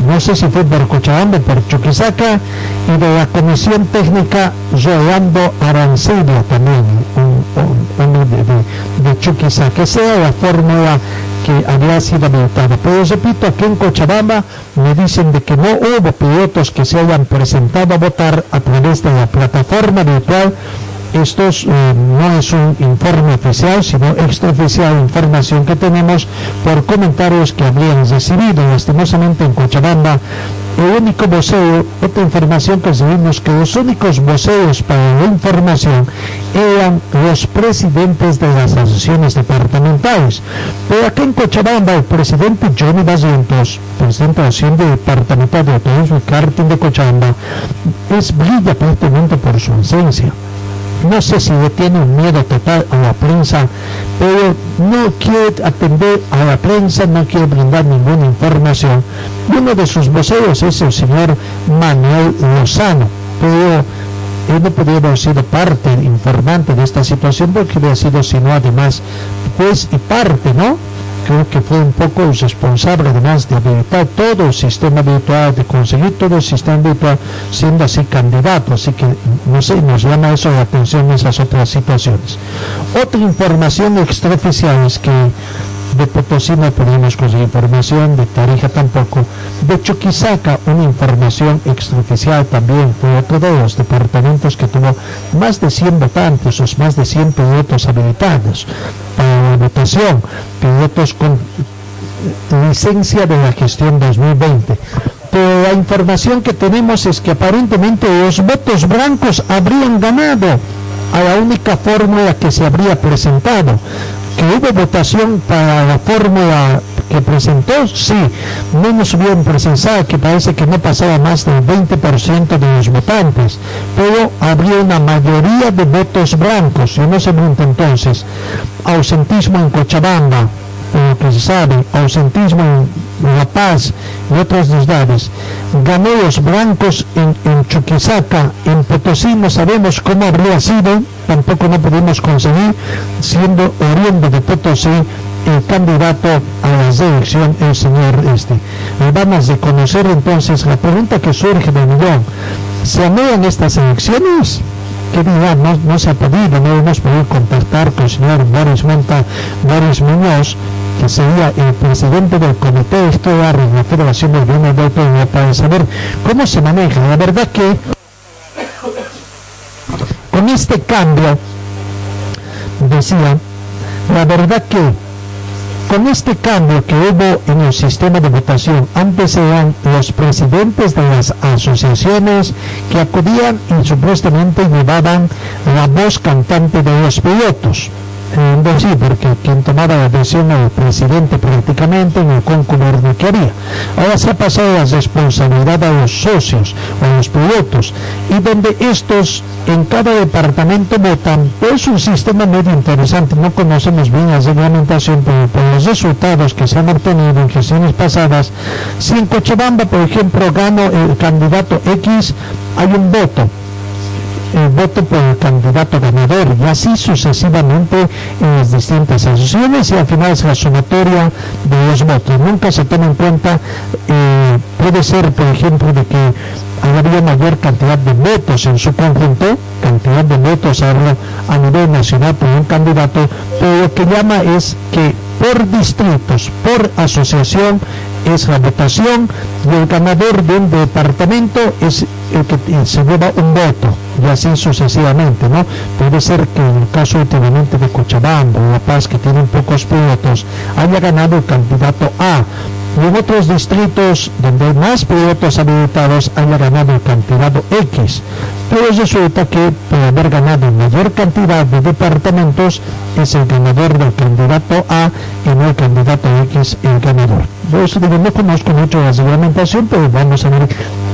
E: no sé si fue por Cochabamba, por Chuquisaca, y de la Comisión Técnica Rolando Arancibia también, un, de, de, Chuquisaca, sea la fórmula que había sido habilitada. Pero repito, aquí en Cochabamba me dicen de que no hubo pilotos que se hayan presentado a votar a través de la plataforma virtual esto eh, no es un informe oficial, sino extraoficial información que tenemos por comentarios que habrían recibido. Lastimosamente en Cochabamba, el único voceo, otra información que recibimos, que los únicos voceos para la información eran los presidentes de las asociaciones departamentales. Pero aquí en Cochabamba, el presidente Johnny Basientos, presidente de la Asociación Departamental de Turismo y Karting de Cochabamba, es brilla prácticamente por su ausencia no sé si le tiene un miedo total a la prensa, pero no quiere atender a la prensa, no quiere brindar ninguna información. uno de sus voceros es el señor Manuel Lozano, pero él no podría haber sido parte informante de esta situación porque había sido sino además pues y parte, ¿no? Creo que fue un poco responsable además de habilitar todo el sistema virtual, de conseguir todo el sistema virtual siendo así candidato, así que no sé, nos llama eso la atención esas otras situaciones. Otra información extraoficial es que de Potosí no pudimos conseguir información, de Tarija tampoco, de Chuquisaca una información extraoficial también, fue otro de los departamentos que tuvo más de 100 votantes, o más de 100 pilotos habilitados para la votación, pilotos con licencia de la gestión 2020 pero la información que tenemos es que aparentemente los votos blancos habrían ganado a la única fórmula que se habría presentado. Que hubo votación para la fórmula que presentó, sí, no nos bien precisado que parece que no pasaba más del 20% de los votantes, pero habría una mayoría de votos blancos, y no se pregunta entonces, ausentismo en Cochabamba, que se sabe, ausentismo en La Paz y otras ciudades. Ganó los blancos en, en Chuquisaca, en Potosí no sabemos cómo habría sido, tampoco no pudimos conseguir, siendo oriundo de Potosí el candidato a la elección, el señor este. vamos a conocer entonces la pregunta que surge de millón. ¿Se anulan estas elecciones? Que día no, se ha podido, no hemos podido contactar con el señor Boris Monta, Boris Muñoz, que sería el presidente del Comité de Estudio de la Federación del de Perú, para saber cómo se maneja. La verdad que con este cambio, decía, la verdad que con este cambio que hubo en el sistema de votación, antes eran los presidentes de las asociaciones que acudían y supuestamente llevaban la voz cantante de los pilotos eh, sí, porque quien tomaba la decisión era el presidente prácticamente en el que había. Ahora se ha pasado la responsabilidad a los socios o a los pilotos y donde estos en cada departamento votan, es un sistema medio interesante, no conocemos bien la reglamentación, pero por los resultados que se han obtenido en gestiones pasadas, si en Cochabamba, por ejemplo, gano el candidato X, hay un voto el voto por el candidato ganador y así sucesivamente en las distintas asociaciones y al final es la sumatoria de los votos. Nunca se toma en cuenta, eh, puede ser por ejemplo de que había mayor cantidad de votos en su conjunto, cantidad de votos hablo a nivel nacional por un candidato, pero lo que llama es que por distritos, por asociación, es la votación y el ganador de un departamento es el que se lleva un voto y así sucesivamente, ¿no? Puede ser que en el caso últimamente de Cochabamba o La Paz, que tienen pocos votos, haya ganado el candidato A y en otros distritos donde más pilotos habilitados haya ganado el candidato X. Pero resulta que por haber ganado mayor cantidad de departamentos es el ganador del candidato A y no el candidato X el ganador. Yo eso digo, no conozco mucho la reglamentación, pero vamos a ver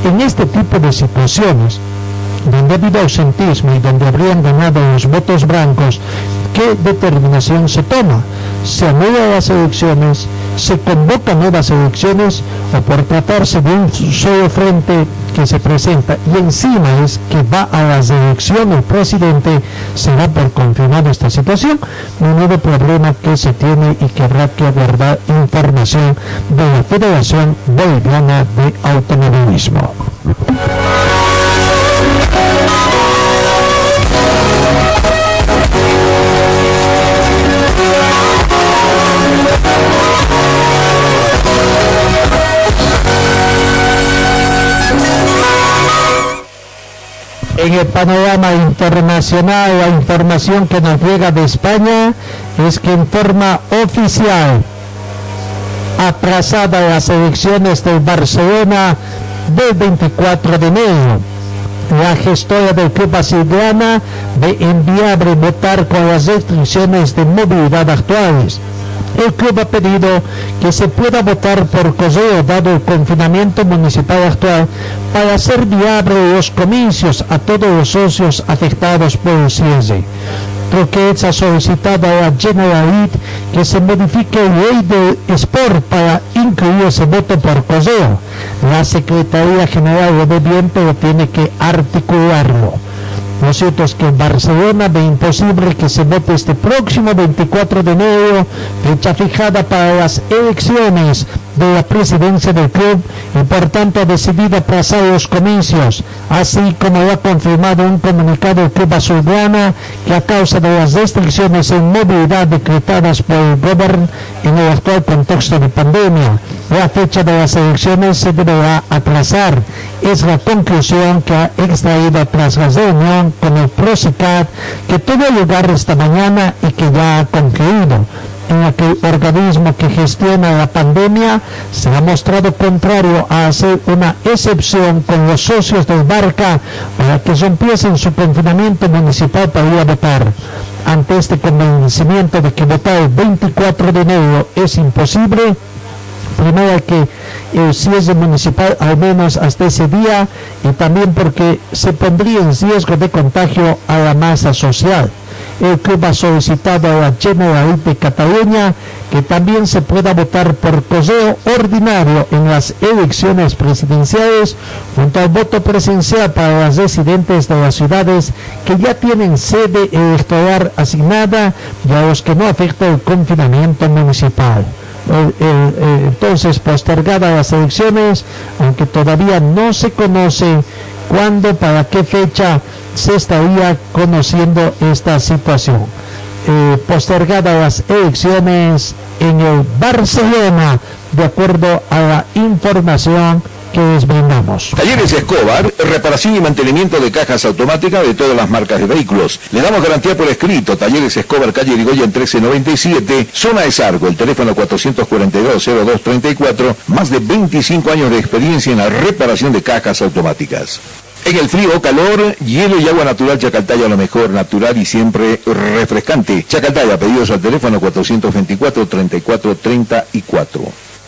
E: en este tipo de situaciones donde ha habido ausentismo y donde habrían ganado los votos blancos, ¿qué determinación se toma? ¿Se anulan las elecciones? ¿Se convocan nuevas elecciones? ¿O por tratarse de un solo frente que se presenta y encima es que va a las elecciones el presidente, se va por confirmar esta situación? Menudo problema que se tiene y que habrá que aguardar información de la Federación Boliviana de Automovilismo. En el panorama internacional, la información que nos llega de España es que en forma oficial atrasada las elecciones del Barcelona del 24 de enero. La gestora del club azulgrana ve enviable votar con las restricciones de movilidad actuales. El club ha pedido que se pueda votar por correo dado el confinamiento municipal actual para hacer viable los comicios a todos los socios afectados por el cierre. Troquets ha solicitado a la Generalitat que se modifique la ley del Sport para incluir ese voto por correo. La Secretaría General de Bien pero tiene que articularlo. Es que en Barcelona ve imposible que se vote este próximo 24 de enero, fecha fijada para las elecciones de la presidencia del club y por tanto ha decidido aplazar los comicios, así como lo ha confirmado un comunicado del Club Azulgrana que a causa de las restricciones en movilidad decretadas por el gobierno en el actual contexto de pandemia, la fecha de las elecciones se deberá aplazar. Es la conclusión que ha extraído tras la reunión con el PROSICAT que tuvo lugar esta mañana y que ya ha concluido. en la que el organismo que gestiona la pandemia se ha mostrado contrario a hacer una excepción con los socios del Barca para que rompiesen su confinamiento municipal para ir a votar. Ante este convencimiento de que votar el 24 de enero es imposible, primero que el cierre municipal al menos hasta ese día y también porque se pondría en riesgo de contagio a la masa social. El club ha solicitado a la Generalitat de Cataluña que también se pueda votar por correo ordinario en las elecciones presidenciales junto al voto presencial para los residentes de las ciudades que ya tienen sede electoral asignada y a los que no afecta el confinamiento municipal. Entonces postergadas las elecciones, aunque todavía no se conoce cuándo, para qué fecha se estaría conociendo esta situación. Eh, postergadas las elecciones en el Barcelona, de acuerdo a la información que les brindamos.
A: Talleres Escobar, reparación y mantenimiento de cajas automáticas de todas las marcas de vehículos. Le damos garantía por escrito. Talleres Escobar, calle Irigoyen 1397, zona de Sargo, el teléfono 442-0234, más de 25 años de experiencia en la reparación de cajas automáticas. En el frío o calor, hielo y agua natural Chacaltaya, lo mejor, natural y siempre refrescante. Chacaltaya, pedidos al teléfono 424-3434.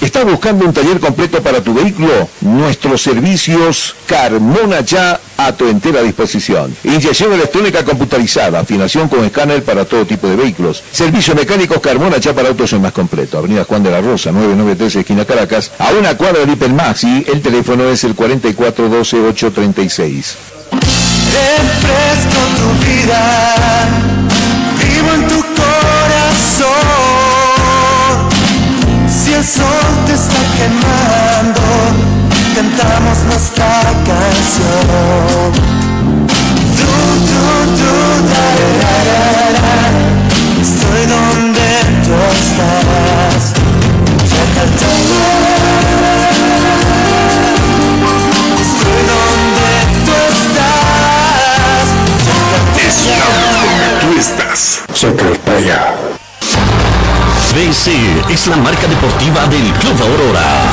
A: ¿Estás buscando un taller completo para tu vehículo? Nuestros servicios Carmona Ya a tu entera disposición. Inyección electrónica computarizada, afinación con escáner para todo tipo de vehículos. Servicio mecánicos Carmona Ya para autos es más completo. Avenida Juan de la Rosa, 993 esquina Caracas, a una cuadra de Hipermax y el teléfono es el 4412836.
D: Refresco tu el sol te está quemando, cantamos nuestra canción. Du, du, du, da, da, da, da. Estoy donde tú estás. Estoy donde tú estás.
F: Tú estás.
G: BC es la marca deportiva del Club Aurora.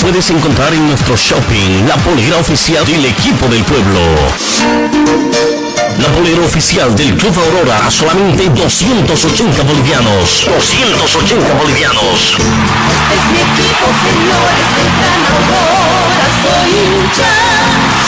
G: Puedes encontrar en nuestro shopping la polera oficial del equipo del pueblo. La polera oficial del Club Aurora a solamente 280 bolivianos. 280 bolivianos.
H: Es mi equipo, señores, gran Aurora, soy.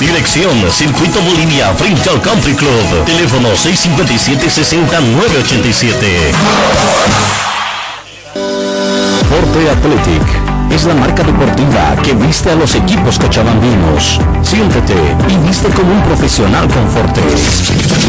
G: Dirección Circuito Bolivia frente al Country Club. Teléfono 657-60987. Forte Athletic es la marca deportiva que viste a los equipos cochabambinos. Siéntete y viste como un profesional con Forte.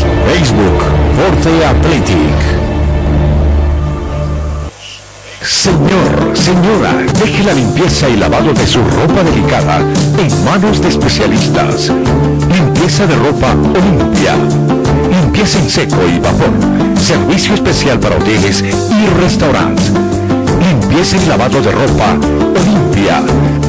G: 707-22322. Facebook, Forte Athletic.
A: Señor, señora, deje la limpieza y lavado de su ropa delicada en manos de especialistas. Limpieza de ropa Olimpia. Limpieza en seco y vapor. Servicio especial para hoteles y restaurantes. Limpieza y lavado de ropa Olimpia.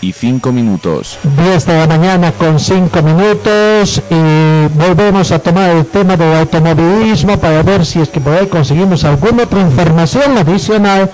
B: y 5 minutos.
E: 10 de la mañana con 5 minutos y volvemos a tomar el tema del automovilismo para ver si es que por ahí conseguimos alguna otra información adicional,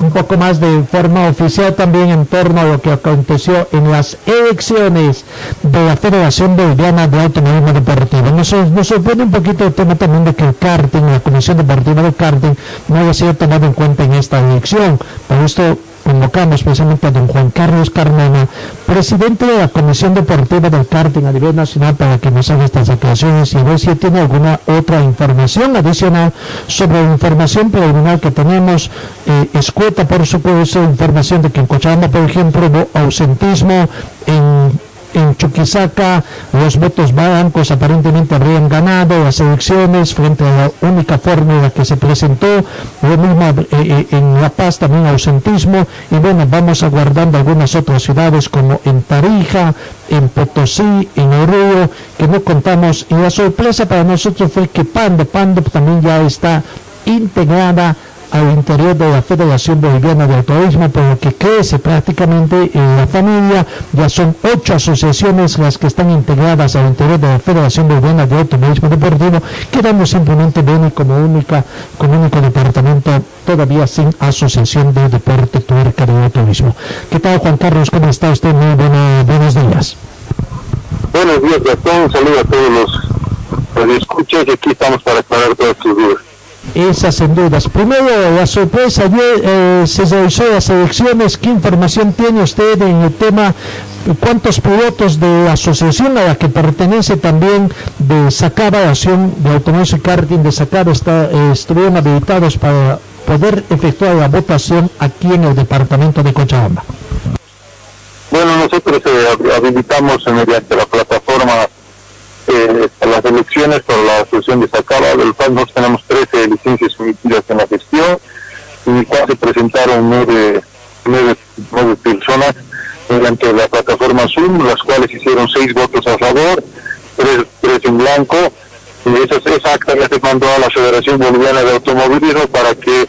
E: un poco más de forma oficial también en torno a lo que aconteció en las elecciones de la Federación Boliviana de Automovilismo Deportivo. Nos, nos sorprende un poquito el tema también de que el karting, la Comisión Deportiva del Karting, no haya sido tomado en cuenta en esta elección. Por esto convocamos precisamente a don Juan Carlos Carmona, presidente de la Comisión Deportiva del Karting a nivel nacional, para que nos haga estas declaraciones y ver si tiene alguna otra información adicional sobre la información preliminar que tenemos, eh, escueta por supuesto, información de que en Cochabamba, por ejemplo, hubo ausentismo en en Chuquisaca. Los votos blancos aparentemente habrían ganado las elecciones frente a la única fórmula que se presentó, lo mismo eh, eh, en La Paz también ausentismo. Y bueno, vamos aguardando algunas otras ciudades como en Tarija, en Potosí, en Oruro, que no contamos. Y la sorpresa para nosotros fue que Pando, Pando también ya está integrada al interior de la Federación Boliviana de Autorismo, por lo que crece prácticamente en la familia. Ya son ocho asociaciones las que están integradas al interior de la Federación Boliviana de Automovilismo Deportivo, quedando simplemente Beni como única, como único departamento todavía sin asociación de deporte tuerca de automovilismo. ¿Qué tal Juan Carlos? ¿Cómo está usted? Muy buena- buenos días.
F: Buenos días, Gastón. Un saludo a todos los escuchas y aquí estamos para aclarar todas tus dudas.
E: Esas dudas. Primero, la sorpresa, ayer eh, se realizó las elecciones. ¿Qué información tiene usted en el tema? ¿Cuántos pilotos de la asociación a la que pertenece también de Sacaba, la Acción de Automóviles y Karting de Sacaba, está, eh, estuvieron habilitados para poder efectuar la votación aquí en el departamento de Cochabamba?
F: Bueno, nosotros eh, hab- habilitamos mediante la plataforma eh, las elecciones por la asociación de Sacaba, del cual nosotros tenemos 13 licencias emitidas en la gestión, en el cual se presentaron nueve, nueve, nueve personas mediante la plataforma Zoom, las cuales hicieron seis votos a favor, tres, tres en blanco, y esa, esa acta ya se mandó a la Federación Boliviana de Automovilismo para que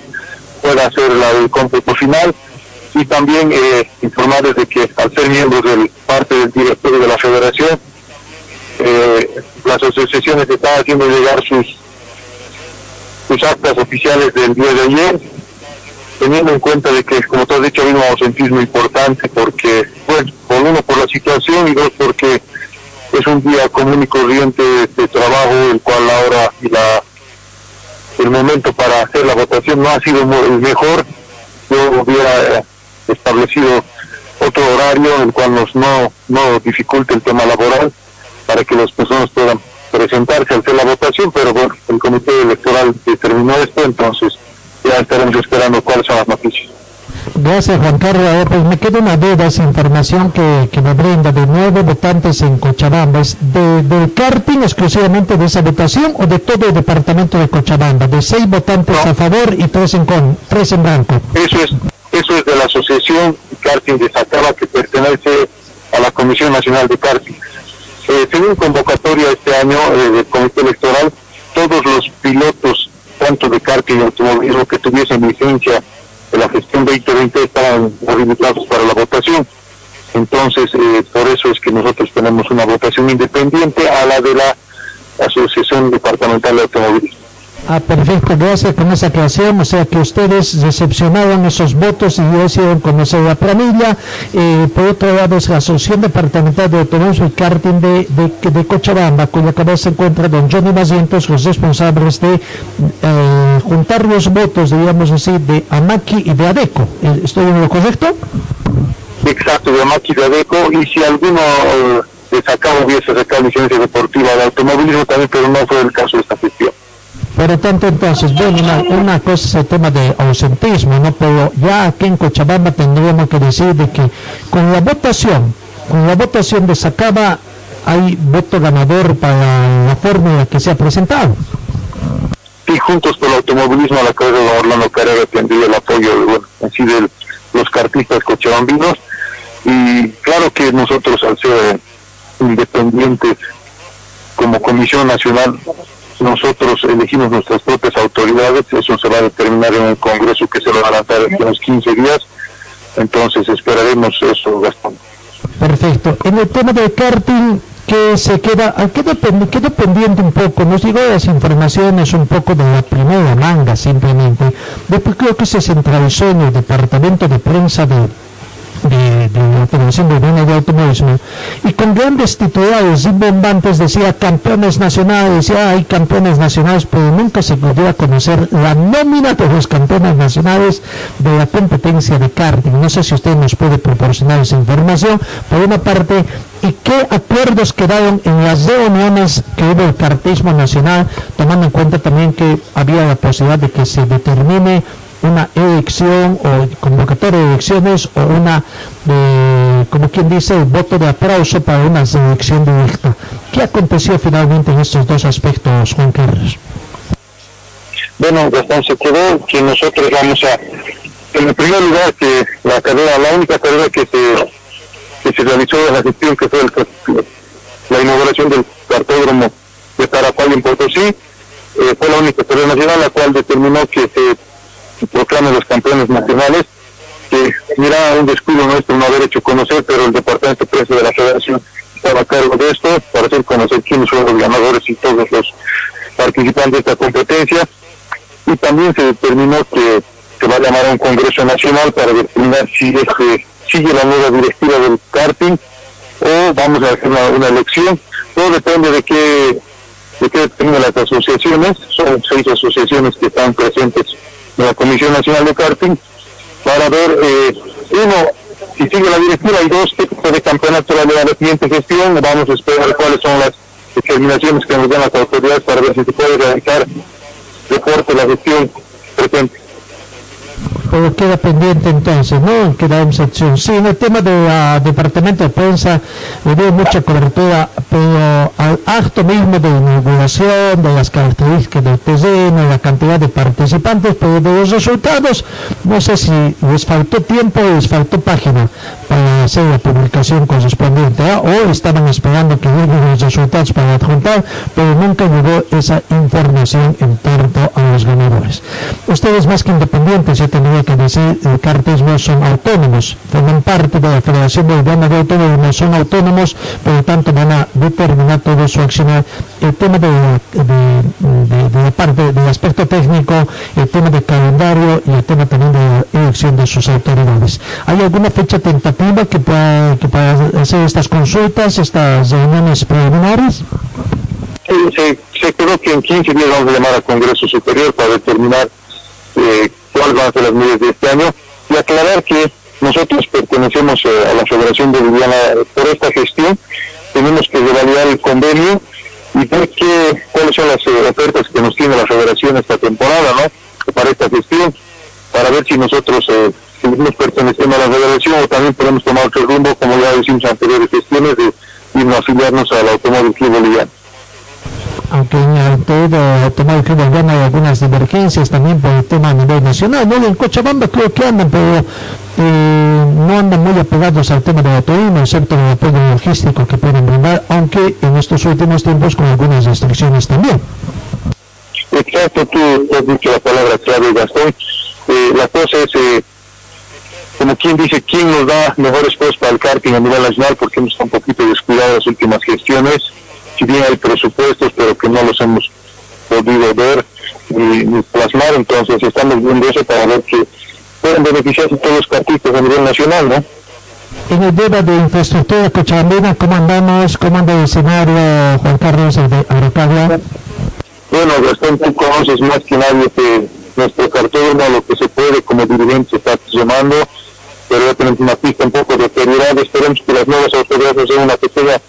F: pueda hacer la, el cómputo final y también eh, informarles de que al ser miembros del parte del directorio de la federación, eh, las asociaciones están haciendo llegar sus sus actas oficiales del día de ayer, teniendo en cuenta de que, como tú has dicho, hay un ausentismo importante porque, bueno, por uno por la situación y dos porque es un día común y corriente de trabajo, el cual ahora y la el momento para hacer la votación no ha sido el mejor. Yo hubiera establecido otro horario el cual nos no, no dificulte el tema laboral para que las personas puedan presentarse hacer la votación, pero bueno, el comité electoral determinó esto, entonces ya estaremos esperando cuáles son las noticias.
E: Gracias Juan Carlos. Ahora, pues me queda una duda, esa información que, que me brinda de nueve votantes en Cochabamba. ¿Es de, del karting exclusivamente de esa votación o de todo el departamento de Cochabamba? De seis votantes a favor y tres en, con, tres en blanco.
F: Eso es, eso es de la asociación karting de Sacaba que pertenece a la Comisión Nacional de Karting. Eh, según convocatoria este año eh, del Comité Electoral, todos los pilotos, tanto de karting y automovilismo que tuviesen licencia de la gestión 2020 estaban habilitados para la votación. Entonces, eh, por eso es que nosotros tenemos una votación independiente a la de la Asociación Departamental de Automovilismo.
E: Ah, perfecto, gracias con esa aclaración. O sea que ustedes recepcionaron esos votos y ya hicieron conocer la planilla. Eh, por otro lado, es la Asociación Departamental de Automovilismo y Karting de, de, de Cochabamba, cuya cabeza se encuentra don Johnny Macientos, los responsables de eh, juntar los votos, digamos así, de Amaki y de Adeco. Eh, ¿Estoy en lo correcto?
F: Exacto, de Amaki de Adeco, y si alguno eh, de sacado hubiese sacado licencia deportiva de automovilismo también, pero no fue el caso de esta gestión.
E: Por lo tanto, entonces, bueno, una, cosa es el tema de ausentismo, ¿no? Pero ya aquí en Cochabamba tendríamos que decir de que con la votación, con la votación de Sacaba, hay voto ganador para la fórmula que se ha presentado.
F: y juntos por el automovilismo a la cabeza de Orlando Carrera tendría el apoyo bueno, así de los cartistas cochabambinos y claro que nosotros al ser independientes como Comisión Nacional nosotros elegimos nuestras propias autoridades, eso se va a determinar en el Congreso que se lo va a lanzar en unos 15 días, entonces esperaremos eso, Gastón.
E: Perfecto. En el tema del karting, que se queda, quedó, pen- quedó pendiente un poco, nos llegó las informaciones un poco de la primera manga simplemente. Después creo que se centralizó en el departamento de prensa de, de, de Federación Boliviana de Automovilismo y con grandes titulares y bombantes decía campeones nacionales, ya hay campeones nacionales, pero nunca se podía conocer la nómina de los campeones nacionales de la competencia de karting. No sé si usted nos puede proporcionar esa información, por una parte, y qué acuerdos quedaron en las reuniones que hubo el kartismo nacional, tomando en cuenta también que había la posibilidad de que se determine una elección o convocatoria de elecciones o una, eh, como quien dice, voto de aplauso para una elección directa. ¿Qué aconteció finalmente en estos dos aspectos, Juan Carlos?
F: Bueno, Gastón, se quedó que nosotros vamos a, en el primer lugar, que la carrera, la única carrera que se, que se realizó en la gestión, que fue el- la inauguración del cartódromo de Tarapal en Potosí, eh, fue la única carrera nacional, la cual determinó que se proclamen los campeones nacionales, que mira un descuido nuestro no haber hecho conocer, pero el departamento de prensa de la federación estaba a cargo de esto, para hacer conocer quiénes son los ganadores y todos los participantes de esta competencia y también se determinó que se va a llamar a un Congreso Nacional para determinar si es que sigue la nueva directiva del karting o vamos a hacer una, elección. Todo depende de qué, de qué determinen las asociaciones. Son seis asociaciones que están presentes en la Comisión Nacional de Karting para ver, eh, uno, si sigue la directiva y dos, qué tipo de campeonato va a la siguiente gestión. Vamos a esperar cuáles son las determinaciones que nos dan las autoridades para ver si se puede realizar deporte la gestión presente.
E: Pero queda pendiente entonces, ¿no? Queda en sección. Sí, en el tema del departamento de prensa le doy mucha cobertura, pero al acto mismo de inauguración, de las características del terreno, la cantidad de participantes, pero de los resultados, no sé si les faltó tiempo o les faltó página para hacer la publicación correspondiente, ¿ah? o estaban esperando que lleguen los resultados para adjuntar, pero nunca llegó esa información en tanto a los ganadores. Ustedes más que independientes, tendría que decir, el cartismo son autónomos, forman parte de la Federación Boliviana de Automovilismo, son autónomos, por lo tanto van a determinar todo su accionar. El tema de, la- de, de- de la parte del aspecto técnico, el tema del calendario y el tema también de la elección de sus autoridades. ¿Hay alguna fecha tentativa que para, que hacer estas consultas, estas reuniones preliminares?
F: Se, se que en 15 días vamos a llamar al Congreso Superior para determinar eh, cuáles van a ser las medidas de este año y aclarar que nosotros pertenecemos eh, a la Federación Boliviana por esta gestión, tenemos que revalidar el convenio y ver qué, cuáles son las eh, ofertas que nos tiene la Federación esta temporada, ¿no? Para esta gestión, para ver si nosotros eh, seguimos perteneciendo a la Federación o también podemos tomar otro rumbo, como ya decimos anteriores gestiones, de irnos afiliarnos al Automóvil Club Boliviano.
E: Aunque en el todo Automóvil Club Boliviano hay algunas divergencias también por el tema a nivel nacional, ¿no? En Cochabamba creo que andan, pero eh, no andan muy apegados al tema del turismo, excepto el apoyo logístico que pueden brindar, aunque en estos últimos tiempos con algunas restricciones también.
F: Exacto, tú has dicho la palabra clave, Gastón. Eh, la cosa es, eh, como quien dice, quién nos da mejores puestos para el karting a nivel nacional, porque hemos estado un poquito descuidados las últimas gestiones, si bien hay presupuestos, pero que no los hemos podido ver ni, ni plasmar, entonces estamos viendo eso para ver que pueden beneficiarse todos los kartistas a nivel nacional, ¿no?
E: En el tema de infraestructura cochabambina, ¿cómo andamos? ¿Cómo anda el escenario, Juan Carlos, Araucaria?
F: Bueno, Gastón, tú conoces más que nadie que nuestro cartódromo, lo que se puede como dirigente, se está llamando, pero ya tenemos una pista un poco deteriorada. Esperemos que las nuevas autoridades den una pequeña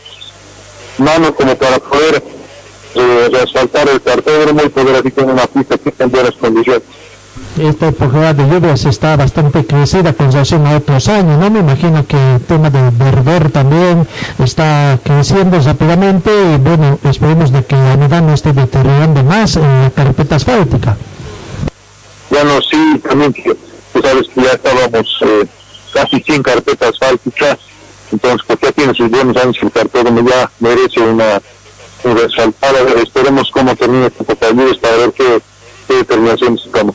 F: mano como para poder eh, reasfaltar el cartódromo y poder así tener una pista que esté en buenas condiciones.
E: esta época de lluvias está bastante crecida con relación a otros años, ¿no? Me imagino que el tema del verdor también está creciendo rápidamente y bueno, esperemos de que la humedad no esté deteriorando más en la carpeta asfáltica.
F: Bueno, sí, también tú sabes que ya estábamos eh, casi sin carpeta asfáltica, entonces ya tiene sus buenos años el cartódromo, ya merece una, un resaltar, a ver, esperemos cómo termina este Copayudes para ver qué, qué determinaciones sacamos.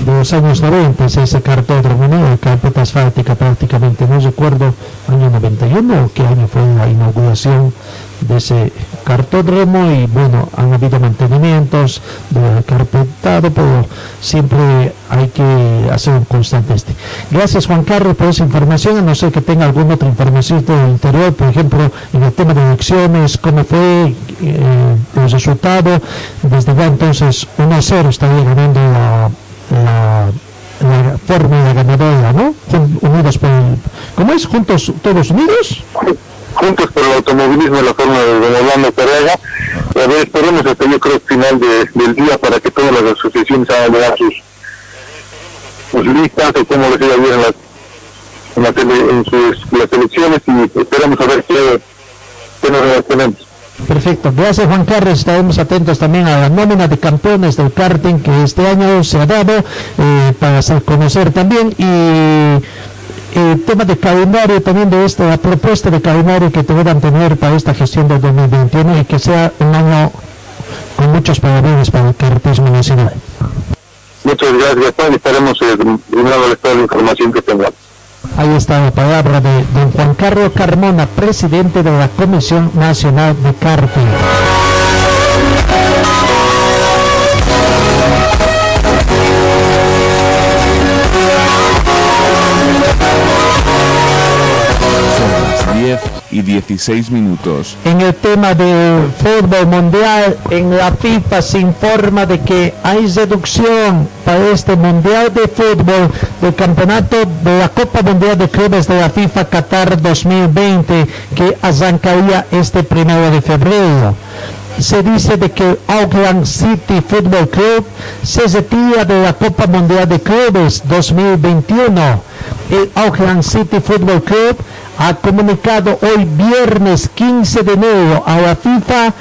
E: de los años 90 es ese cartódromo, ¿no? Carpeta asfáltica prácticamente, no recuerdo año 91 o qué año fue la inauguración de ese cartódromo y bueno, han habido mantenimientos de carpetado, pero siempre hay que hacer un constante este. Gracias Juan Carlos por esa información, a no ser que tenga alguna otra información del interior, por ejemplo, en el tema de elecciones, cómo fue eh, el resultado, desde ya entonces 1 a 0 estaría ganando la la, la fórmula ganadora, ¿no? Unidos por... el- ¿Cómo es? ¿Juntos, todos unidos?
F: Juntos por el automovilismo de la forma de don Orlando Carrera. A ver, esperemos hasta yo creo final de- del día para que todas las asociaciones hagan llegar sus, sus listas o cómo les iba bien en las, en, la tele- en sus, las elecciones y esperamos a ver qué, qué nos tenemos.
E: Perfecto, gracias Juan Carlos, estaremos atentos también a la nómina de campeones del karting que este año se ha dado eh, para conocer también y el tema de calendario también de esta la propuesta de calendario que deberán tener para esta gestión del 2021 y que sea un año con muchos parabienes para el kartismo nacional.
F: Muchas gracias, Juan, estaremos eh, brindándoles toda la información que tengamos.
E: Ahí está la palabra de don Juan Carlos Carmona, presidente de la Comisión Nacional de Karting.
B: 10 y 16 minutos.
E: En el tema del fútbol mundial, en la FIFA se informa de que hay reducción para este mundial de fútbol del campeonato de la Copa Mundial de Clubes de la FIFA Qatar 2020 que arrancaría este primero de febrero. Se dice de que Auckland City Football Club se retira de la Copa Mundial de Clubes 2021. El Auckland City Football Club ha comunicado hoy viernes 15 de enero a la FIFA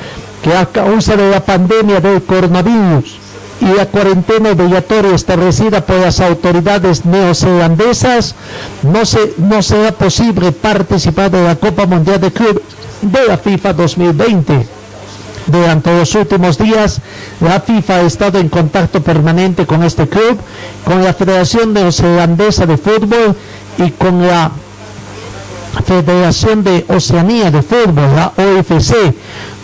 E: que a causa de la pandemia del coronavirus y la cuarentena obligatoria establecida por las autoridades neozelandesas, no, se, no será posible participar de la Copa Mundial de Clubes de la FIFA 2020. Durante los últimos días, la FIFA ha estado en contacto permanente con este club, con la Federación Neozelandesa de Fútbol y con la Federación de Oceanía de Fútbol, la OFC.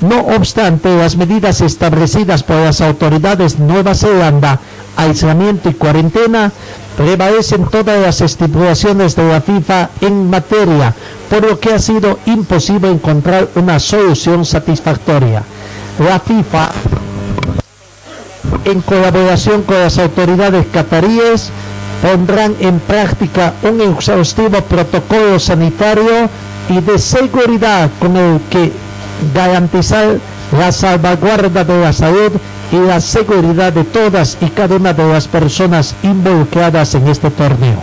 E: No obstante, las medidas establecidas por las autoridades de Nueva Zelanda, aislamiento y cuarentena, prevalecen todas las estipulaciones de la FIFA en materia, por lo que ha sido imposible encontrar una solución satisfactoria. La FIFA en colaboración con las autoridades cataríes, pondrán en práctica un exhaustivo protocolo sanitario y de seguridad con el que garantizar la salvaguarda de la salud y la seguridad de todas y cada una de las personas involucradas en este torneo.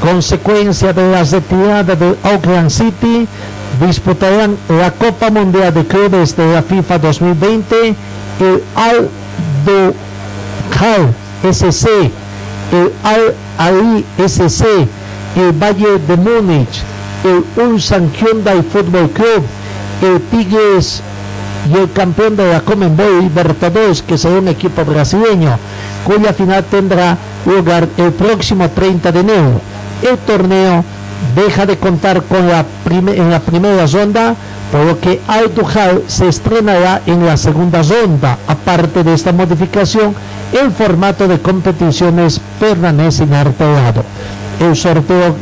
E: Consecuencia de la retirada del Auckland City, disputarán la Copa Mundial de Clubes de la FIFA 2020, el Al Duhal SC, el Al Ali SC, el Bayern de Múnich, el Ulsan Hyundai Football Club, el Tigres y el campeón de la Comenbol Libertadores, que será un equipo brasileño, cuya final tendrá lugar el próximo 30 de enero. El torneo deja de contar con la en la primera ronda, por lo que Al se estrenará en la segunda ronda. Aparte de esta modificación, el formato de competiciones permanece inalterado. El sorteo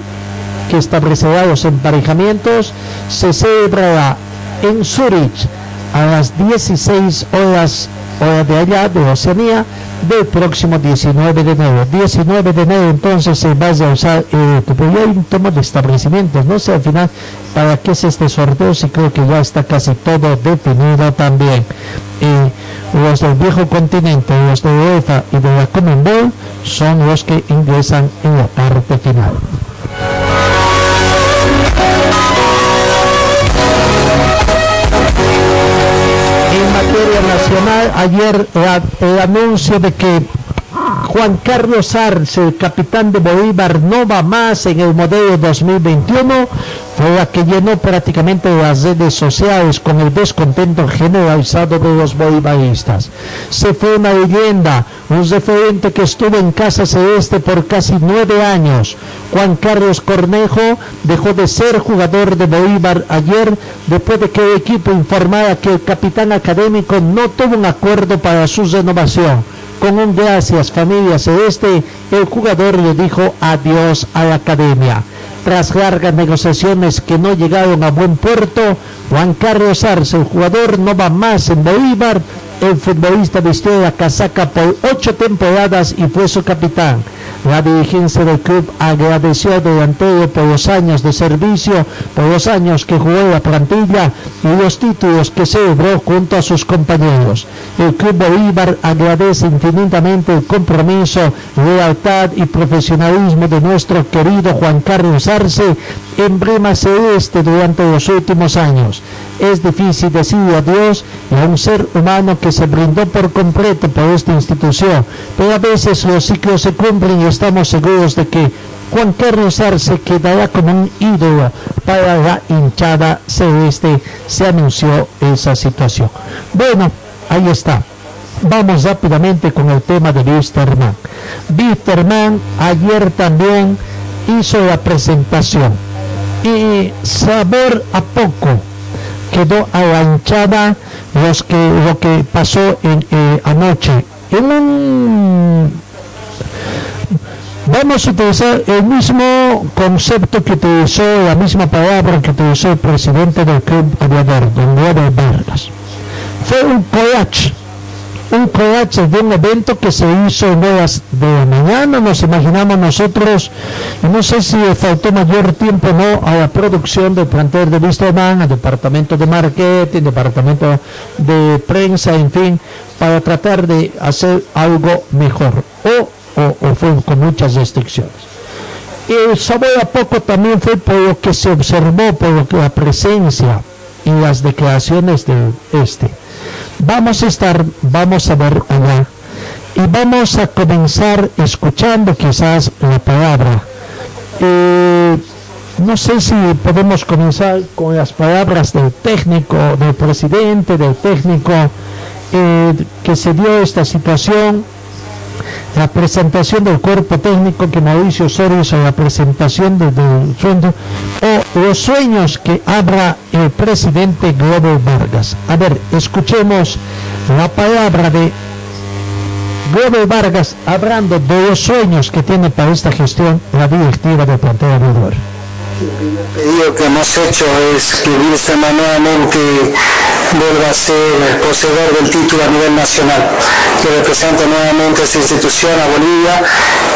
E: que establecerá los emparejamientos se celebrará en Zurich a las 16 horas hora de allá de Oceanía del próximo 19 de enero. 19 de enero entonces se va a usar eh, tema de establecimientos no sé al final para qué es este sorteo si creo que ya está casi todo definido también y los del viejo continente, los de UEFA y de la Commonwealth son los que ingresan en la parte final. En materia nacional, ayer el anuncio de que Juan Carlos Arce, el capitán de Bolívar, no va más en el modelo 2021, fue la que llenó prácticamente las redes sociales con el descontento generalizado de los bolivaristas. Se fue una leyenda, un referente que estuvo en Casa Celeste por casi nueve años. Juan Carlos Cornejo dejó de ser jugador de Bolívar ayer después de que el equipo informara que el capitán académico no tuvo un acuerdo para su renovación. Con un gracias familia celeste, el jugador le dijo adiós a la academia. Tras largas negociaciones que no llegaron a buen puerto, Juan Carlos Arce, el jugador, no va más en Bolívar. El futbolista vistió la casaca por ocho temporadas y fue su capitán. La dirigencia del club agradeció al delantero por los años de servicio, por los años que jugó la plantilla y los títulos que celebró junto a sus compañeros. El Club Bolívar agradece infinitamente el compromiso, lealtad y profesionalismo de nuestro querido Juan Carlos Arce, emblema celeste durante los últimos años. Es difícil decir adiós a un ser humano que se brindó por completo por esta institución, pero a veces los ciclos se cumplen y estamos seguros de que Juan Carlos Arce quedará como un ídolo para la hinchada celeste. Se anunció esa situación. Bueno, ahí está. Vamos rápidamente con el tema de Wisterman. Wisterman ayer también hizo la presentación y sabor a poco quedó a la hinchada los que, lo que pasó eh, anoche. Vamos a utilizar el mismo concepto que utilizó, la misma palabra que utilizó el presidente del Club Aviador, don Eduardo Vargas. Fue un collage, un collage de un evento que se hizo en horas de la mañana, nos imaginamos nosotros, y no sé si faltó mayor tiempo o no a la producción del plantel de Wisterman, al departamento de marketing, departamento de prensa, en fin, para tratar de hacer algo mejor. O o, fue con muchas restricciones. El sabor a poco también fue por lo que se observó, por lo que la presencia y las declaraciones de este. Vamos a estar, vamos a ver allá. Y vamos a comenzar escuchando quizás la palabra. Eh, no sé si podemos comenzar con las palabras del técnico, del presidente, del técnico, eh, que se dio esta situación. La presentación del cuerpo técnico que Mauricio Osorio hizo, la presentación de- del sueldo, o los sueños que habla el presidente Globo Vargas. A ver, escuchemos la palabra de Globo Vargas hablando de los sueños que tiene para esta gestión la directiva de Plantel Aviador.
I: El pedido que hemos hecho es que Wilstermann nuevamente vuelva a ser poseedor del título a nivel nacional, que represente nuevamente a esta institución, a Bolivia,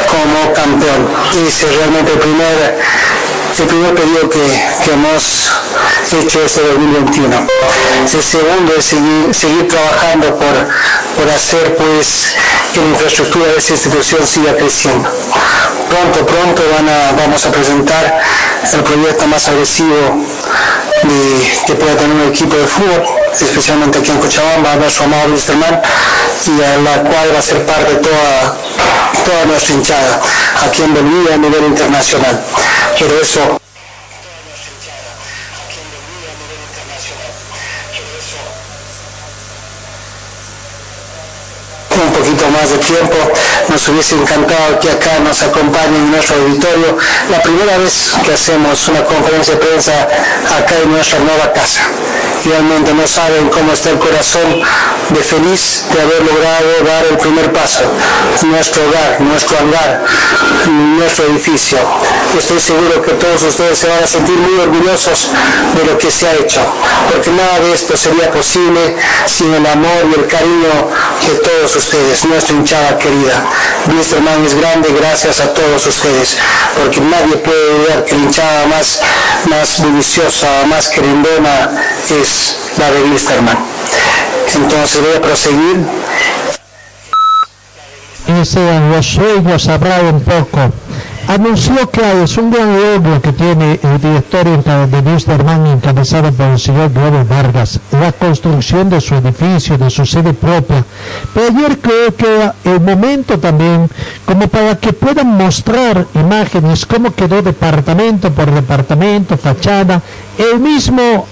I: como campeón. Ese es realmente el primer, el primer pedido que, que hemos hecho este 2021. El segundo es seguir, seguir trabajando por, por hacer pues que la infraestructura de esta institución siga creciendo. Pronto, pronto vamos a presentar el proyecto más agresivo que pueda tener un equipo de fútbol, especialmente aquí en Cochabamba, a nuestro amado Wisterman, y a la cual va a ser parte toda, toda nuestra hinchada, aquí en Bolivia a nivel internacional. Pero eso un poquito más de tiempo. Nos hubiese encantado que acá nos acompañen en nuestro auditorio. La primera vez que hacemos una conferencia de prensa acá en nuestra nueva casa. Realmente no saben cómo está el corazón de feliz de haber logrado dar el primer paso. Nuestro hogar, nuestro hangar, nuestro edificio. Estoy seguro que todos ustedes se van a sentir muy orgullosos de lo que se ha hecho, porque nada de esto sería posible sin el amor y el cariño de todos ustedes, nuestra hinchada querida. Wisterman es grande gracias a todos ustedes, porque nadie puede dudar que la hinchada más, más deliciosa, más querendona es la de Wisterman. Entonces voy a proseguir.
E: Los sueños, habrá un poco. Anunció que es un gran logro que tiene el directorio de Wisterman encabezado por el señor Globo Vargas, la construcción de su edificio, de su sede propia. Pero ayer creo que era el momento también como para que puedan mostrar imágenes, cómo quedó departamento por departamento, fachada, el mismo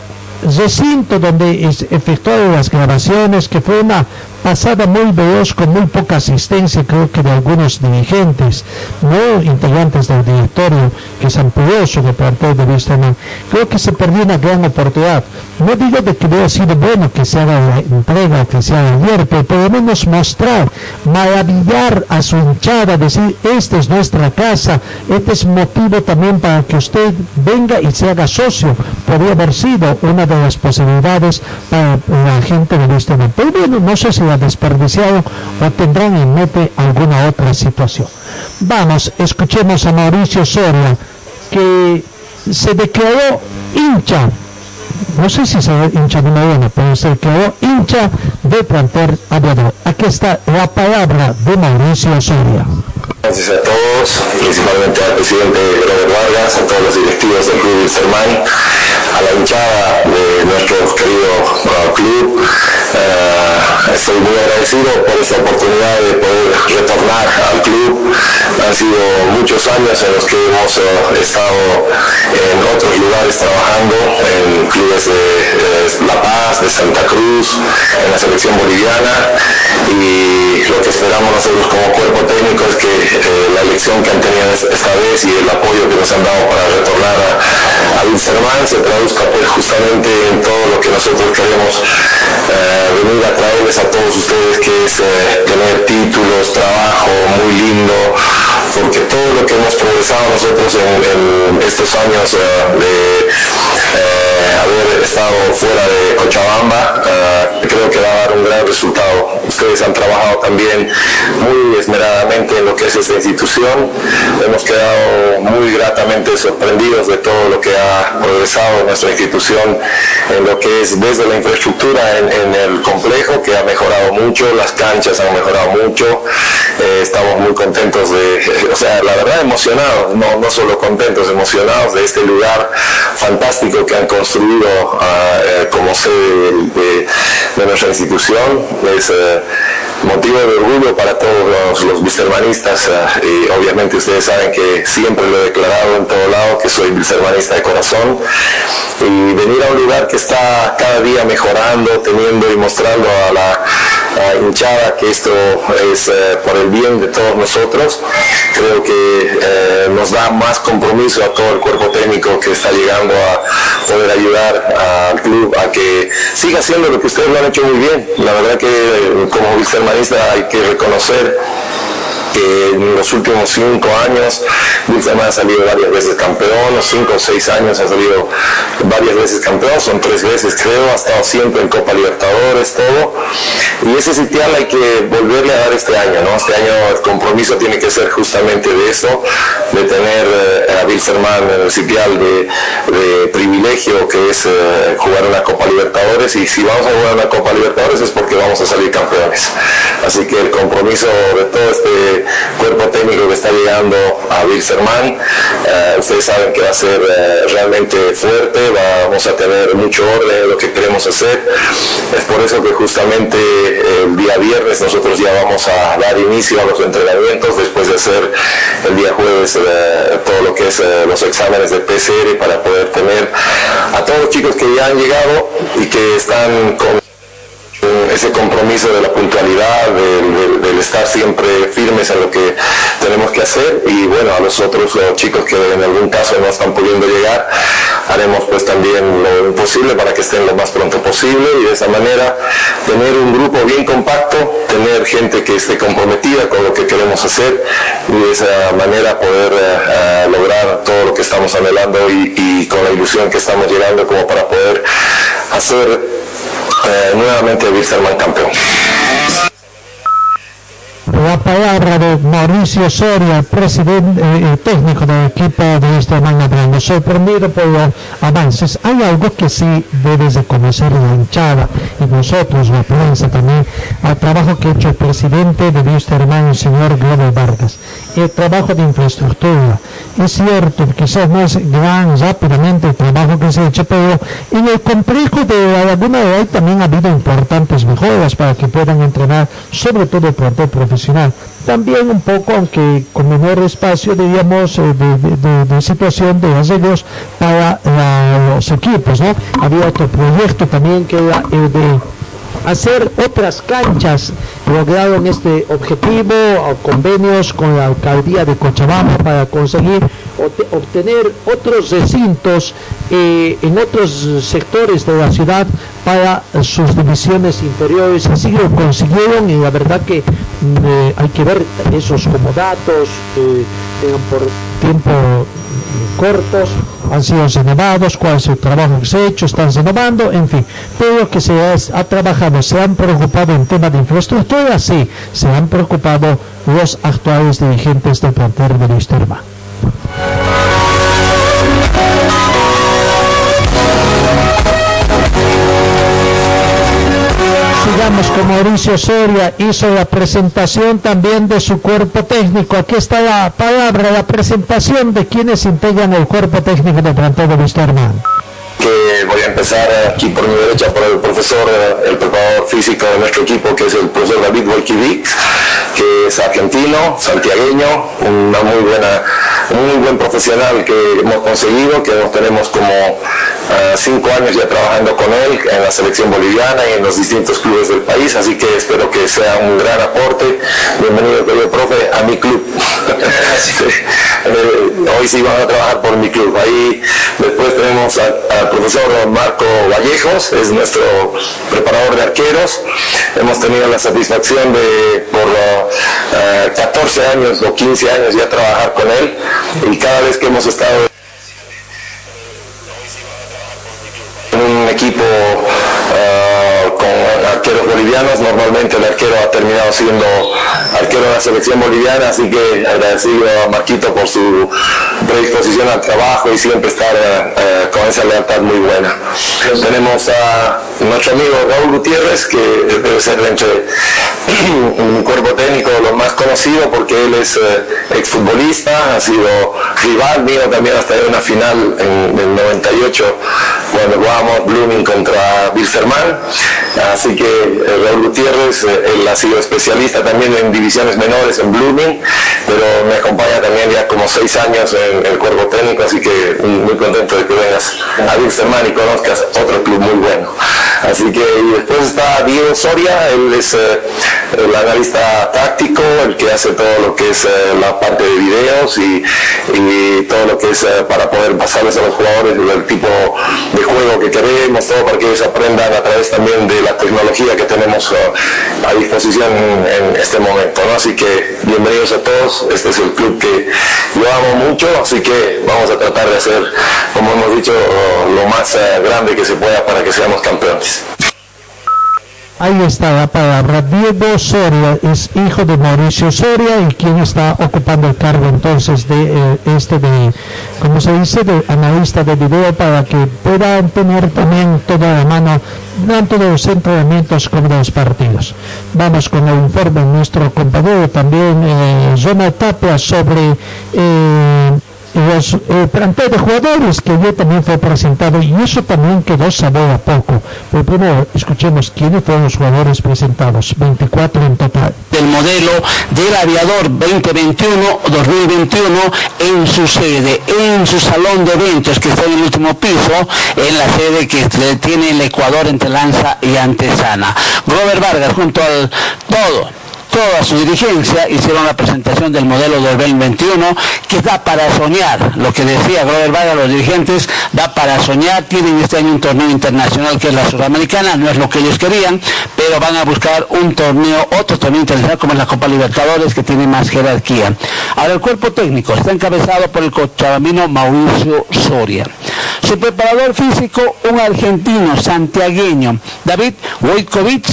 E: recinto donde efectuaron las grabaciones, que fue una pasada muy veloz con muy poca asistencia, creo que de algunos dirigentes, no integrantes del directorio, que se amplió sobre plantel de Wisterman. Creo que se perdió una gran oportunidad. No digo de que hubiera sido bueno que se haga la entrega oficial ayer, pero por lo menos mostrar, maravillar a su hinchada, decir, esta es nuestra casa, este es motivo también para que usted venga y se haga socio. Podría haber sido una de las posibilidades para la gente de Wisterman. Pero bueno, no sé si desperdiciado o tendrán en mente alguna otra situación. Vamos, escuchemos a Mauricio Soria, que se declaró hincha no sé si será hincha de Mariana, pero se quedó hincha de plantel aviador. Aquí está la palabra de Mauricio Soria.
J: Gracias a todos, principalmente al presidente Robert Vargas, a todos los directivos del Club Wilstermann, a la hinchada de nuestro querido club. Eh, estoy muy agradecido por esta oportunidad de poder retornar al club. Han sido muchos años en los que hemos eh, estado en otros lugares trabajando, en clubes de La Paz, de Santa Cruz, en la selección boliviana. Y lo que esperamos nosotros como cuerpo técnico es que eh, la elección que han tenido es- esta vez y el apoyo que nos han dado para retornar a, a se traduzca pues justamente en todo lo que nosotros queremos eh, venir a traerles a todos ustedes que es eh, tener títulos, trabajo muy lindo, porque todo lo que hemos progresado nosotros en, estos años de eh, haber estado fuera de Cochabamba, eh, creo que va a dar un gran resultado. Ustedes han trabajado también muy esmeradamente en lo que es esta institución. Hemos quedado muy gratamente sorprendidos de todo lo que ha progresado nuestra institución en lo que es desde la infraestructura en, el complejo, que ha mejorado mucho, las canchas han mejorado mucho. Eh, estamos muy contentos de, o sea, la verdad emocionados, no, no solo contentos, emocionados de este lugar fantástico que han construido ah, eh, como sede de, de- de nuestra institución. Es eh, motivo de orgullo para todos los, bisermanistas y obviamente ustedes saben que siempre lo he declarado en todo lado que soy bisermanista de corazón y venir a un lugar que está cada día mejorando, teniendo y mostrando a la hinchada que esto es eh, por el bien de todos nosotros. Creo que eh, nos da más compromiso a todo el cuerpo técnico que está llegando a poder ayudar al club a que siga haciendo lo que ustedes lo han hecho muy bien. La verdad que eh, como hay que reconocer que en los últimos cinco años Wilstermann ha salido varias veces campeón, los cinco o seis años ha salido varias veces campeón, son tres veces creo, ha estado siempre en Copa Libertadores, todo. Y ese sitial hay que volverle a dar este año, ¿no? Este año el compromiso tiene que ser justamente de eso, de tener eh, a Wilstermann en el sitial de, privilegio que es eh, jugar una Copa Libertadores y si vamos a jugar una Copa Libertadores es porque vamos a salir campeones. Así que el compromiso de todo este cuerpo técnico que está llegando a Wilstermann, eh, ustedes saben que va a ser eh, realmente fuerte, vamos a tener mucho orden en lo que queremos hacer. Es por eso que justamente el día viernes nosotros ya vamos a dar inicio a los entrenamientos después de hacer el día jueves eh, todo lo que es los exámenes de PCR para poder tener a todos los chicos que ya han llegado y que están con ese compromiso de la puntualidad, del estar siempre firmes en lo que tenemos que hacer. Y bueno, a los otros los chicos que en algún caso no están pudiendo llegar, haremos pues también lo imposible para que estén lo más pronto posible. Y de esa manera tener un grupo bien compacto, tener gente que esté comprometida con lo que queremos hacer y de esa manera poder eh, eh, lograr todo lo que estamos anhelando y, y con la ilusión que estamos llegando como para poder hacer eh, nuevamente Wilstermann campeón.
E: la palabra de Mauricio Soria, presidente eh, técnico del equipo de hermano Brando. Sorprendido por los avances. Hay algo que sí debes de conocer la hinchada y nosotros, la prensa también, al trabajo que ha hecho el presidente de hermano, el señor Globo Vargas. El trabajo de infraestructura. Es cierto, quizás no es gran rápidamente el trabajo que se ha hecho, pero en el complejo de la Laguna de hoy también ha habido importantes mejoras para que puedan entrenar, sobre todo el plantel profesional también un poco, aunque con menor espacio, diríamos, eh, de, situación de arreglos para los equipos, ¿no? Había otro proyecto también que era el de hacer otras canchas lograron este objetivo convenios con la alcaldía de Cochabamba para conseguir obtener otros recintos eh, en otros sectores de la ciudad para sus divisiones inferiores. Así lo consiguieron y la verdad que mm, eh, hay que ver esos como datos eh, tiempo cortos, han sido renovados, cuál es el trabajo que se ha hecho, están renovando, en fin, todo lo que se ha, trabajado, se han preocupado en tema de infraestructura, sí, se han preocupado los actuales dirigentes del plantel de Wisterman. Sigamos con Mauricio Soria, hizo la presentación también de su cuerpo técnico. Aquí está la palabra, la presentación de quienes integran el cuerpo técnico de plantel de Wisterman
J: que voy a empezar aquí por mi derecha por el profesor, el preparador físico de nuestro equipo, que es el profesor David Volkivic, que es argentino, santiagueño, una muy buena, un muy buen profesional que hemos conseguido, que nos tenemos como uh, cinco años ya trabajando con él en la selección boliviana y en los distintos clubes del país, así que espero que sea un gran aporte. Bienvenido, querido profe, a mi club. Eh, hoy sí van a trabajar por mi club. Ahí después tenemos al profesor Marco Vallejos, es nuestro preparador de arqueros. Hemos tenido la satisfacción de por 14 uh, años o 15 años ya trabajar con él y cada vez que hemos estado en un equipo bolivianos, normalmente el arquero ha terminado siendo arquero de la selección boliviana, así que agradecido a Marquito por su predisposición al trabajo y siempre estar uh, con esa lealtad muy buena. Tenemos a nuestro amigo Raúl Gutiérrez, que debe ser entre un cuerpo técnico lo más conocido porque él es uh, exfutbolista, ha sido rival mío también hasta en una final en el 98 cuando jugábamos Blooming contra Wilferman, así que eh, Raúl Gutiérrez, eh, él ha sido especialista también en divisiones menores en Blooming, pero me acompaña también ya como seis años en el cuerpo técnico, así que muy contento de que vengas a Wilferman y conozcas otro club muy bueno. Así que después está Diego Soria, él es eh, el analista táctico, el que hace todo lo que es la parte de videos y, todo lo que es para poder pasarles a los jugadores el tipo de juego que queremos, todo para que ellos aprendan a través también de la tecnología que tenemos uh, a disposición en este momento. Así que bienvenidos a todos, este es el club que yo amo mucho, así que vamos a tratar de hacer, como hemos dicho, lo más uh, grande que se pueda para que seamos campeones.
E: Ahí está la palabra. Diego Soria es hijo de Mauricio Soria y quien está ocupando el cargo entonces de eh, este de, como se dice, de analista de video para que puedan tener también toda la mano tanto de los entrenamientos como de los partidos. Vamos con el informe de nuestro compañero también, eh, Zona Tapia, sobre eh, los eh, plantel de jugadores que yo también fue presentado y eso también quedó sabor a poco. Pero primero escuchemos quiénes fueron los jugadores presentados, 24 en total.
K: Del modelo del aviador 2021-2021 en su sede, en su salón de eventos que está en el último piso, en la sede que tiene el Ecuador entre Lanza y Antesana. Robert Vargas junto al todo toda su dirigencia hicieron la presentación del modelo del 2021 que da para soñar, lo que decía Grover Vargas, los dirigentes, da para soñar, tienen este año un torneo internacional que es la sudamericana, no es lo que ellos querían, pero van a buscar un torneo, otro torneo internacional como es la Copa Libertadores que tiene más jerarquía. Ahora el cuerpo técnico está encabezado por el cochabamino Mauricio Soria. Su preparador físico, un argentino santiagueño, David Wojkovic,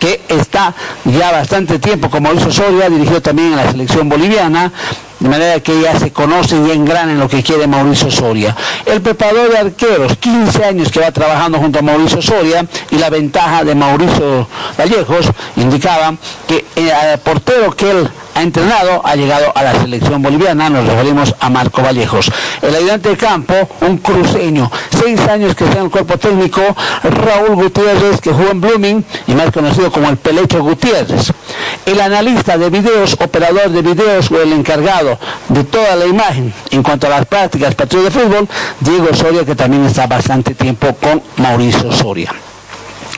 K: que está ya bastante tiempo, como hizo Soria, dirigió también en la selección boliviana, de manera que ya se conoce y engrana en lo que quiere Mauricio Soria. El preparador de arqueros, 15 años que va trabajando junto a Mauricio Soria y la ventaja de Mauricio Vallejos indicaba que el portero que él ha entrenado ha llegado a la selección boliviana, nos referimos a Marco Vallejos. El ayudante de campo, un cruceño, seis años que está en el cuerpo técnico, Raúl Gutiérrez, que jugó en Blooming y más conocido como el Pelecho Gutiérrez. El analista de videos, operador de videos o el encargado de toda la imagen en cuanto a las prácticas partidos de fútbol, Diego Soria, que también está bastante tiempo con Mauricio Soria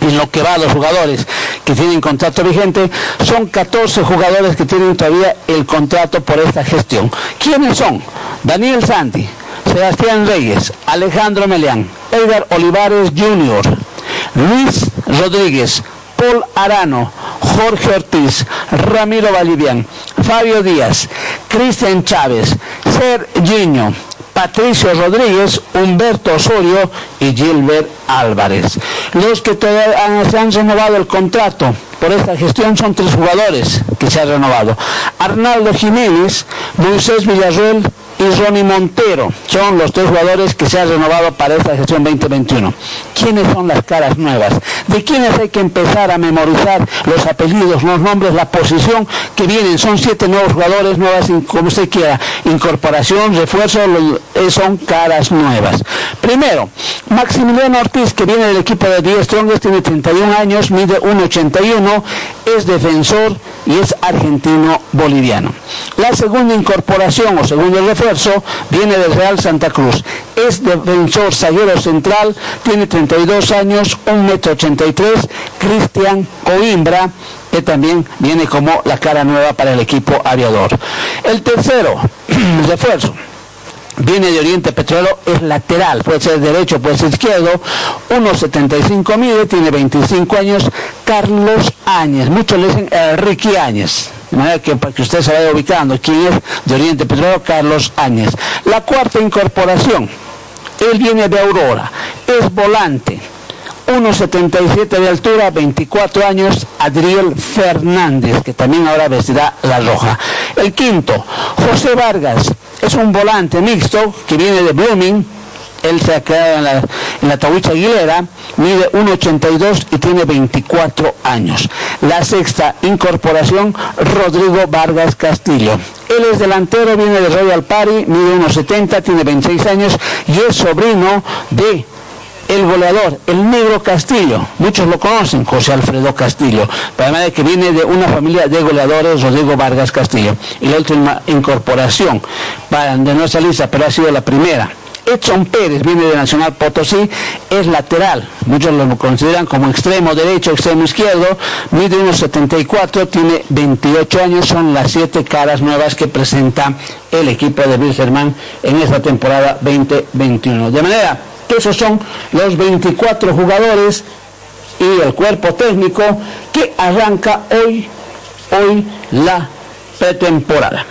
K: en lo que va a los jugadores que tienen contrato vigente, son 14 jugadores que tienen todavía el contrato por esta gestión. ¿Quiénes son? Daniel Santi, Sebastián Reyes, Alejandro Melián, Edgar Olivares Jr., Luis Rodríguez, Paul Arano, Jorge Ortiz, Ramiro Valivian, Fabio Díaz, Cristian Chávez, Serginho, Patricio Rodríguez, Humberto Osorio y Gilbert Álvarez. Los que todavía se han renovado el contrato por esta gestión son tres jugadores que se han renovado. Arnaldo Jiménez, Moisés Villarreal y Ronnie Montero. Son los tres jugadores que se han renovado para esta gestión 2021. ¿Quiénes son las caras nuevas? ¿De quiénes hay que empezar a memorizar los apellidos, los nombres, la posición que vienen? Son siete nuevos jugadores, nuevas, como usted quiera. Incorporación, refuerzo, eh, son caras nuevas. Primero, Maximiliano Ortiz, que viene del equipo de 10 Strongest, tiene 31 años, mide 1,81, es defensor y es argentino-boliviano. La segunda incorporación o segundo refuerzo viene del Real Santa Cruz. Es defensor zaguero central, tiene 32 años, 1,83 Cristian Coimbra, que también viene como la cara nueva para el equipo aviador. El tercero refuerzo viene de Oriente Petrolero, es lateral, puede ser derecho, puede ser izquierdo, 1,75 mide, tiene 25 años, Carlos Áñez, muchos le dicen eh, Ricky Áñez, de manera que para que usted se vaya ubicando quién es de Oriente Petrolero, Carlos Áñez. La cuarta incorporación, él viene de Aurora, es volante, 1,77 de altura, 24 años, Adriel Fernández, que también ahora vestirá la roja. El quinto, José Vargas, es un volante mixto que viene de Blooming, él se ha quedado en la, en Aguilera, mide 1,82 y tiene 24 años. La sexta incorporación, Rodrigo Vargas Castillo. Él es delantero, viene de Royal Party, mide 1,70, tiene 26 años y es sobrino de el goleador, el negro Castillo, muchos lo conocen, José Alfredo Castillo, además de que viene de una familia de goleadores, Rodrigo Vargas Castillo. Y la última incorporación, para de nuestra lista, pero ha sido la primera. Edson Pérez viene de Nacional Potosí, es lateral, muchos lo consideran como extremo derecho, extremo izquierdo, mide unos 74, tiene 28 años, son las siete caras nuevas que presenta el equipo de Wilserman en esta temporada 2021. De manera esos son los 24 jugadores y el cuerpo técnico que arranca hoy, hoy la pretemporada.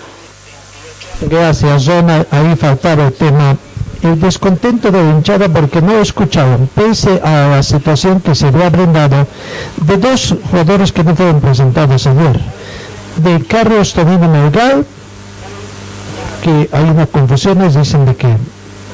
E: Gracias, Zona. Ahí faltaba el tema. El descontento de la hinchada porque no escucharon, pese a la situación que se había brindado, de dos jugadores que no fueron presentados ayer. De Carlos Tonino Melgal, que hay unas confusiones, dicen de que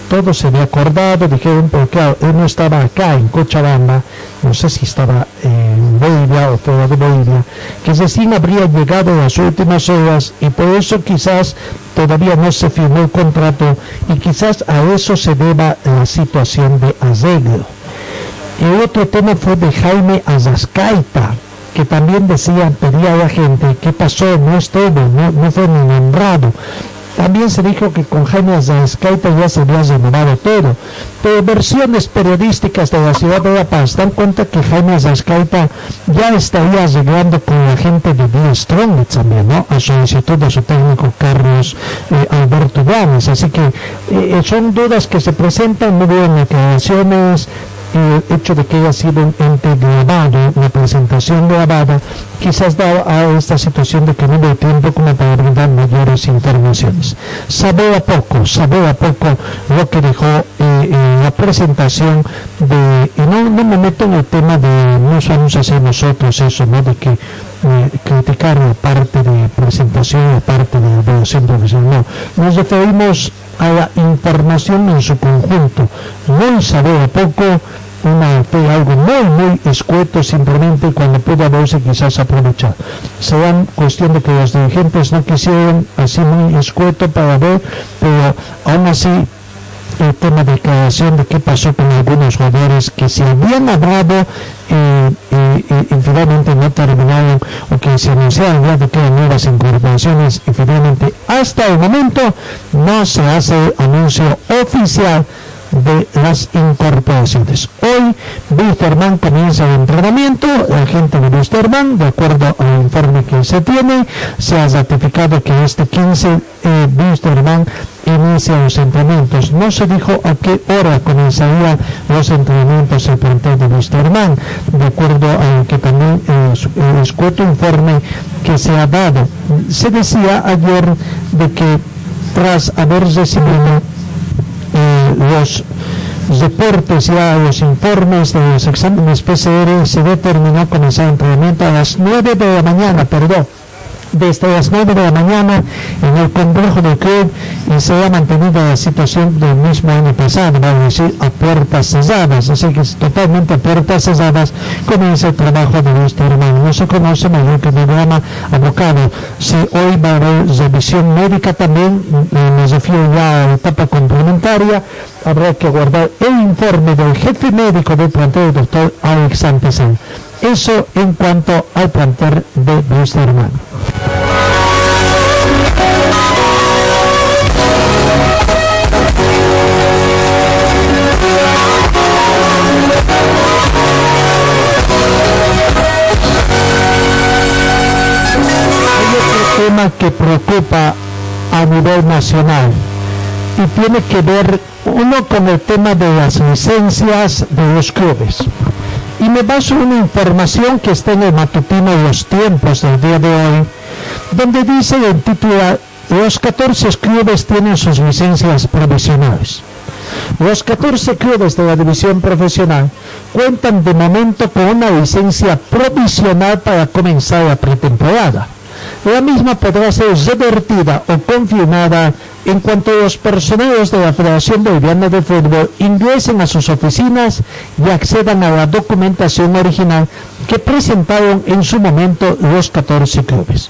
E: todo se había acordado, dijeron, porque él no estaba acá en Cochabamba, no sé si estaba en Bolivia o fuera de Bolivia, que recién habría llegado en las últimas horas y por eso quizás todavía no se firmó el contrato y quizás a eso se deba la situación de arreglo. El otro tema fue de Jaime Azascaita, que también decía, pedía a la gente, ¿qué pasó? No estuvo, no, no fue ni nombrado. También se dijo que con Jaime Azascaita ya se había renovado todo. Pero versiones periodísticas de la ciudad de La Paz dan cuenta que Jaime Azascaita ya estaría arreglando con la gente de Die Strong también, ¿no? A solicitud de su técnico Carlos eh, Alberto Gámez. Así que eh, son dudas que se presentan, no veo declaraciones, el hecho de que haya sido un ente grabado, la presentación grabada, quizás da a esta situación de que no hay tiempo como para brindar mayores intervenciones. Sabe a poco, sabe a poco lo que dejó eh, eh, la presentación de, y no, no me meto en el tema de, no sabemos hacer nosotros eso, ¿no? De que eh, criticar la parte de presentación, la parte de evaluación profesional, no. Nos referimos a la información en su conjunto. Muy sabe a poco, una, fue algo muy, muy escueto simplemente cuando pudo haberse quizás aprovechado. Será cuestión de que los dirigentes no quisieron así muy escueto para ver, pero aún así el tema de declaración de qué pasó con algunos jugadores que se habían hablado eh, eh, eh, y finalmente no terminaron o que se anunciaron ya de que eran nuevas incorporaciones y finalmente hasta el momento no se hace anuncio oficial de las incorporaciones. Hoy Wisterman comienza el entrenamiento, la gente de Wisterman, de acuerdo al informe que se tiene, se ha ratificado que este 15 eh, Wisterman inicia los entrenamientos. No se dijo a qué hora comenzarían los entrenamientos el plantel de Wisterman, de acuerdo a que también eh, escueto informe que se ha dado. Se decía ayer de que tras haber recibido eh, los reportes ya los informes de los exámenes PCR se determinó comenzar el entrenamiento a las 9 de la mañana, perdón, desde las 9 de la mañana en el complejo del club y se ha mantenido la situación del mismo año pasado, vale decir, a puertas cerradas, así que es totalmente a puertas cerradas comienza el trabajo de nuestro hermano. No se conoce mayor que programa abocado. Si hoy va a haber revisión médica también, me refiero ya a la etapa complementaria, habrá que guardar el informe del jefe médico del plantel, el doctor Alex Santesán. Eso en cuanto al plantel de nuestro hermano. Que preocupa a nivel nacional y tiene que ver uno con el tema de las licencias de los clubes. Y me baso en una información que está en el matutino los tiempos del día de hoy, donde dice el título, los 14 clubes tienen sus licencias provisionales. Los 14 clubes de la división profesional cuentan de momento con una licencia provisional para comenzar la pretemporada. La misma podrá ser revertida o confirmada en cuanto los personeros de la Federación Boliviana de Fútbol ingresen a sus oficinas y accedan a la documentación original que presentaron en su momento los 14 clubes.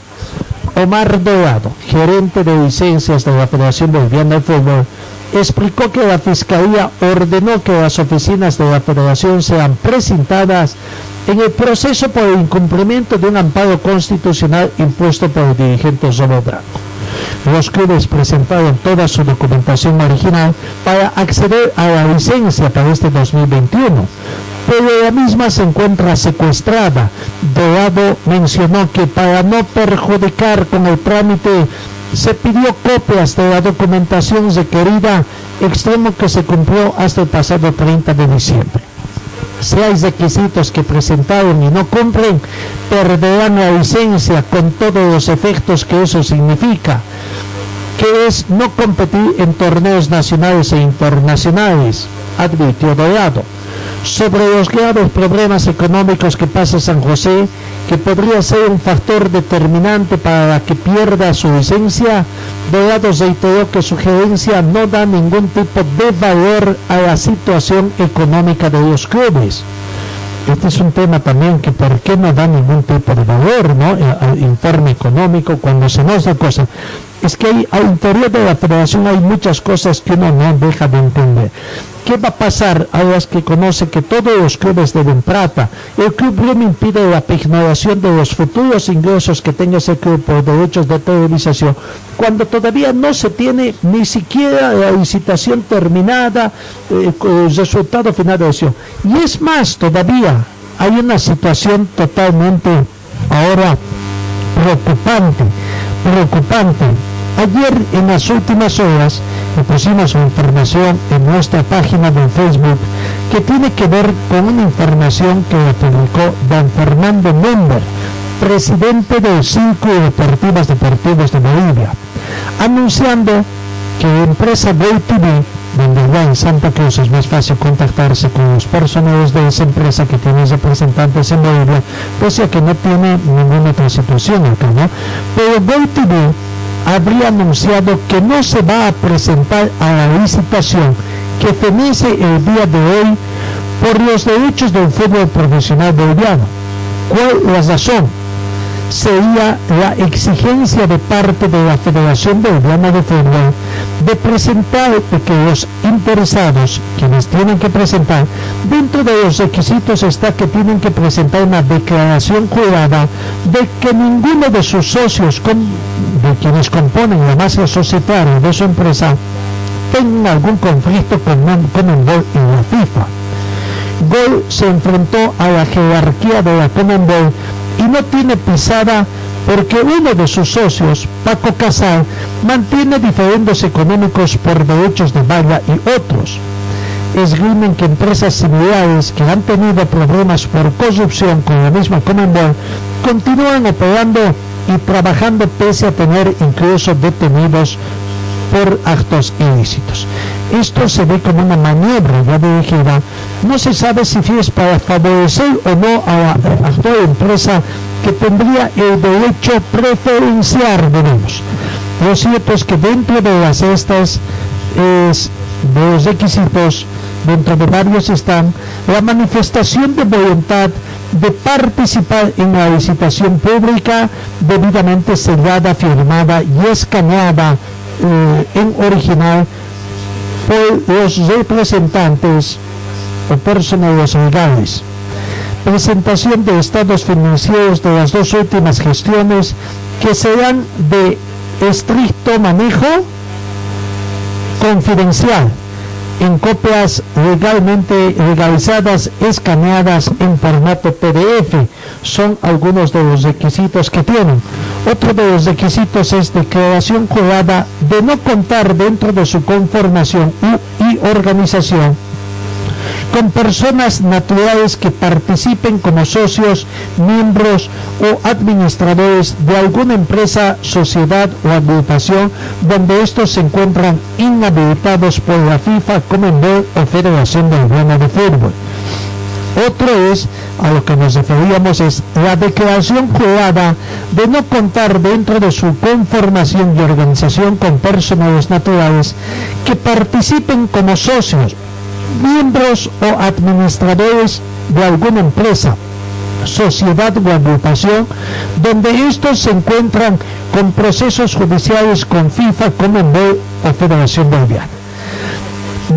E: Omar Dorado, gerente de licencias de la Federación Boliviana de Fútbol, explicó que la Fiscalía ordenó que las oficinas de la Federación sean presentadas en el proceso por el incumplimiento de un amparo constitucional impuesto por el dirigente Robo Branco. Los clubes presentaron toda su documentación original para acceder a la licencia para este 2021, pero la misma se encuentra secuestrada. Dorado mencionó que para no perjudicar con el trámite se pidió copias de la documentación requerida, extremo que se cumplió hasta el pasado 30 de diciembre. Si hay requisitos que presentaron y no cumplen, perderán la licencia con todos los efectos que eso significa, que es no competir en torneos nacionales e internacionales, advirtió Dorado. Sobre los graves problemas económicos que pasa San José, que podría ser un factor determinante para que pierda su licencia, Dorado reiteró que su gerencia no da ningún tipo de valor a la situación económica de los clubes. Este es un tema también que por qué no da ningún tipo de valor, ¿no? Al informe económico cuando se nos da cosas. Es que hay, al interior de la federación hay muchas cosas que uno no deja de entender. ¿Qué va a pasar a las que conoce que todos los clubes deben plata? El club no impide la pignoración de los futuros ingresos que tenga ese club por derechos de televisación, cuando todavía no se tiene ni siquiera la licitación terminada, eh, el resultado final de la. Y es más, todavía hay una situación totalmente ahora preocupante, preocupante. Ayer en las últimas horas pusimos información en nuestra página de Facebook que tiene que ver con una información que publicó Dan Fernando Member, presidente del Círculo Deportivas Deportivos de Bolivia, anunciando que la empresa Gol TV, donde va en Santa Cruz es más fácil contactarse con los personales de esa empresa que tiene representantes en Bolivia, pese a que no tiene ninguna otra situación acá, ¿no? Pero Gol TV habría anunciado que no se va a presentar a la licitación que fenece el día de hoy por los derechos del fútbol profesional boliviano. ¿Cuál la razón? Sería la exigencia de parte de la Federación Boliviana de Fútbol de presentar, de que los interesados, quienes tienen que presentar, dentro de los requisitos está que tienen que presentar una declaración jurada de que ninguno de sus socios, de quienes componen la masa societaria de su empresa, tengan algún conflicto con, con el gol en la FIFA. Gol se enfrentó a la jerarquía de la Conmebol y no tiene pisada porque uno de sus socios, Paco Casal, mantiene diferendos económicos por derechos de valla y otros. Esgrimen que empresas similares que han tenido problemas por corrupción con la misma Conmebol continúan operando y trabajando pese a tener incluso detenidos por actos ilícitos. Esto se ve como una maniobra ya dirigida. No se sabe si es para favorecer o no a la empresa que tendría el derecho preferencial, digamos. Lo cierto es que dentro de las estas es, los requisitos, dentro de varios están la manifestación de voluntad de participar en la licitación pública debidamente sellada, firmada y escaneada eh, en original por los representantes o personales legales. Presentación de estados financieros de las dos últimas gestiones que serán de estricto manejo confidencial en copias legalmente legalizadas, escaneadas en formato PDF. Son algunos de los requisitos que tienen. Otro de los requisitos es declaración jurada de no contar dentro de su conformación y organización con personas naturales que participen como socios, miembros o administradores de alguna empresa, sociedad o agrupación donde estos se encuentran inhabilitados por la FIFA, Commonwealth o Federación Boliviana de Fútbol. Otro es, a lo que nos referíamos, es la declaración jurada de no contar dentro de su conformación y organización con personas naturales que participen como socios, miembros o administradores de alguna empresa, sociedad o agrupación, donde estos se encuentran con procesos judiciales con FIFA, Commonwealth o Federación Boliviana.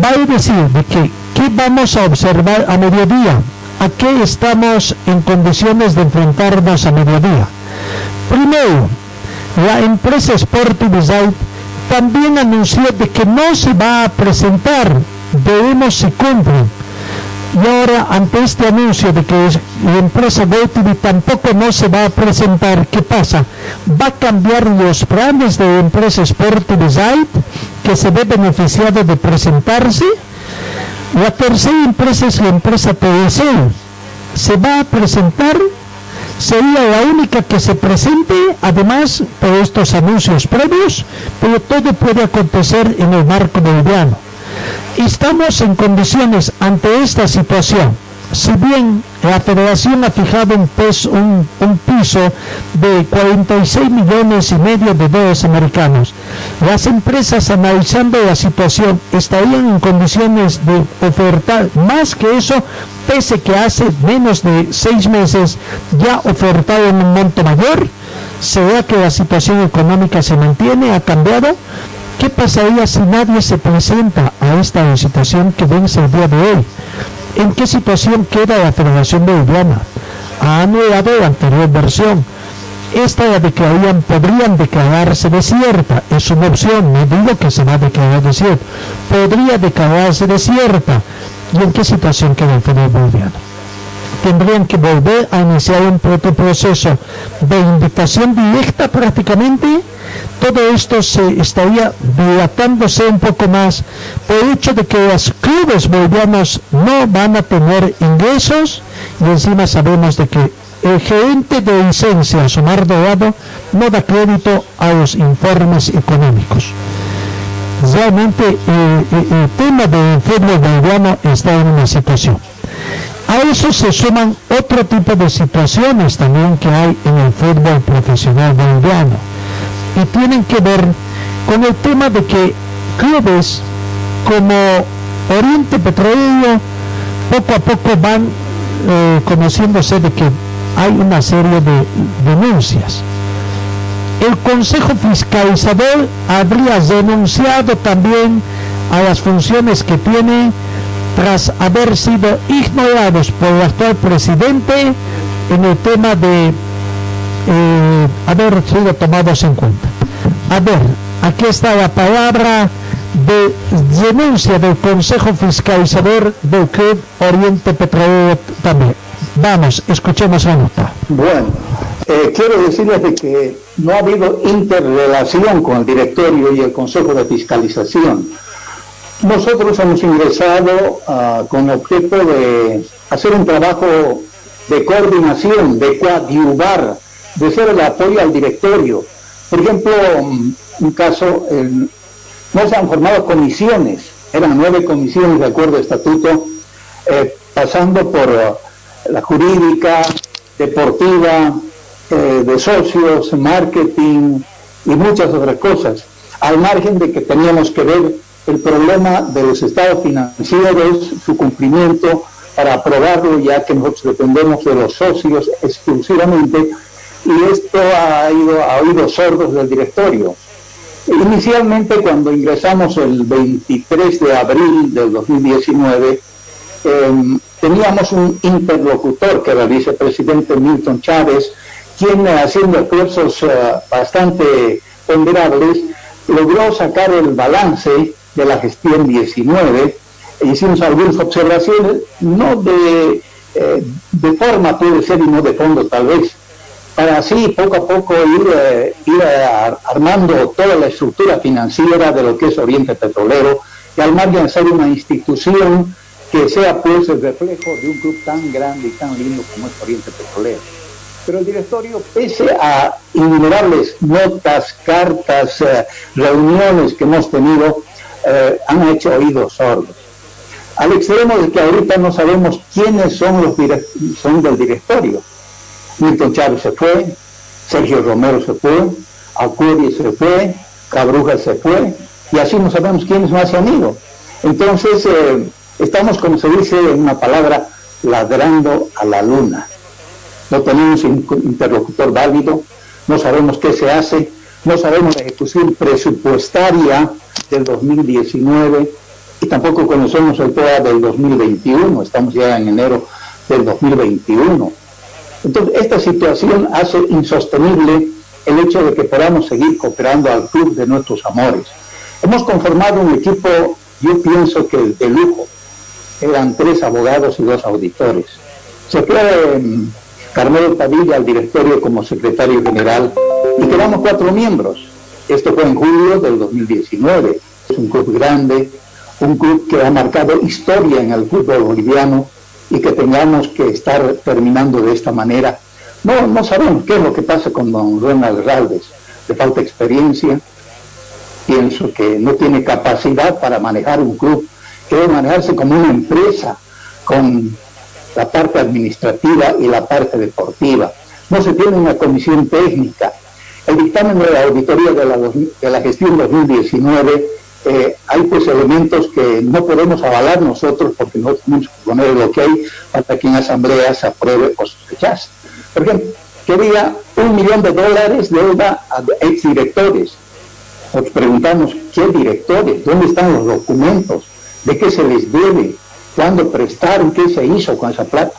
E: Va a decir de que, ¿qué vamos a observar a mediodía? ¿A qué estamos en condiciones de enfrentarnos a mediodía? Primero, la empresa Sporting Design también anunció de que no se va a presentar veremos si cumplen. Y ahora, ante este anuncio de que la empresa GoTV tampoco no se va a presentar, ¿qué pasa? ¿Va a cambiar los planes de empresa Sport Design que se ve beneficiado de presentarse? La tercera empresa es la empresa PDC. ¿Se va a presentar? Sería la única que se presente, además, por estos anuncios previos, pero todo puede acontecer en el marco boliviano estamos en condiciones ante esta situación. Si bien la federación ha fijado un, un, piso de 46 millones y medio de dólares americanos, las empresas analizando la situación estarían en condiciones de ofertar más que eso, pese que hace menos de seis meses ya ofertaron un monto mayor. ¿Será que la situación económica se mantiene? ¿Ha cambiado? ¿Qué pasaría si nadie se presenta a esta licitación que vence el día de hoy? ¿En qué situación queda la Federación Boliviana? Ha anulado la anterior versión. Esta la declararían, podrían declararse desierta. Es una opción, no digo que se va a declarar desierta. Podría declararse desierta. ¿Y en qué situación queda el fútbol boliviano? Tendrían que volver a iniciar un proceso de invitación directa prácticamente todo esto se estaría dilatándose un poco más por el hecho de que los clubes bolivianos no van a tener ingresos y encima sabemos de que el gerente de licencias, Omar Dorado, no da crédito a los informes económicos. Realmente eh, eh, el tema del fútbol boliviano está en una situación. A eso se suman otro tipo de situaciones también que hay en el fútbol profesional boliviano y tienen que ver con el tema de que clubes como Oriente Petrolero poco a poco van eh, conociéndose de que hay una serie de denuncias. El Consejo Fiscalizador habría denunciado también a las funciones que tiene tras haber sido ignorados por el actual presidente en el tema de eh, haber sido tomados en cuenta. A ver, aquí está la palabra de denuncia del Consejo Fiscalizador del Club Oriente Petrolero también. Vamos, escuchemos la nota.
L: Bueno, eh, quiero decirles de que no ha habido interrelación con el directorio y el Consejo de Fiscalización. Nosotros hemos ingresado ah, con objeto de hacer un trabajo de coordinación, de coadyuvar, de ser el apoyo al directorio. Por ejemplo, mm, un caso, el- no se han formado comisiones, eran nueve comisiones de acuerdo al estatuto, eh, pasando por eh, la jurídica, deportiva, eh, de socios, marketing y muchas otras cosas, al margen de que teníamos que ver el problema de los estados financieros, su cumplimiento para aprobarlo, ya que nosotros dependemos de los socios exclusivamente, y esto ha ido a oídos sordos del directorio. Inicialmente, cuando ingresamos el 23 de abril del 2019, eh, teníamos un interlocutor que era el vicepresidente Milton Chávez, quien eh, haciendo esfuerzos eh, bastante ponderables logró sacar el balance de la gestión 19 e hicimos algunas observaciones, no de, eh, de forma puede ser y no de fondo tal vez, para así poco a poco ir, eh, eh, ar- armando toda la estructura financiera de lo que es Oriente Petrolero y al margen ser una institución que sea pues el reflejo de un club tan grande y tan lindo como es Oriente Petrolero. Pero el directorio, pese a innumerables notas, cartas, eh, reuniones que hemos tenido, han hecho oídos sordos. Al extremo de que ahorita no sabemos quiénes son los son del directorio. Milton Chávez se fue, Sergio Romero se fue, Acurio se fue, Cabruja se fue, y así no sabemos quiénes más se han ido. Entonces, eh, estamos, como se dice en una palabra, ladrando a la luna. No tenemos interlocutor válido, no sabemos qué se hace, no sabemos la ejecución presupuestaria del 2019 y tampoco conocemos el POA del 2021, estamos ya en enero del 2021. Entonces, esta situación hace insostenible el hecho de que podamos seguir cooperando al club de nuestros amores. Hemos conformado un equipo, yo pienso que de lujo. Eran tres abogados y dos auditores. Se fue mm, Carmelo Padilla al directorio como secretario general y quedamos cuatro miembros. Esto fue en julio del 2019. Es un club grande, un club que ha marcado historia en el fútbol boliviano y que tengamos que estar terminando de esta manera. No, no sabemos qué es lo que pasa con don Ronald Raldes. Le falta experiencia, pienso que no tiene capacidad para manejar un club, debe manejarse como una empresa, con la parte administrativa y la parte deportiva. No se tiene una comisión técnica. El dictamen de la auditoría de la, de la gestión 2019, eh, hay pues elementos que no podemos avalar nosotros porque no que poner el ok para que en asamblea se apruebe o se rechace. Por ejemplo, quería un millón de dólares de deuda a exdirectores. Nos preguntamos, ¿qué directores? ¿Dónde están los documentos? ¿De qué se les debe? ¿Cuándo prestaron? ¿Qué se hizo con esa plata?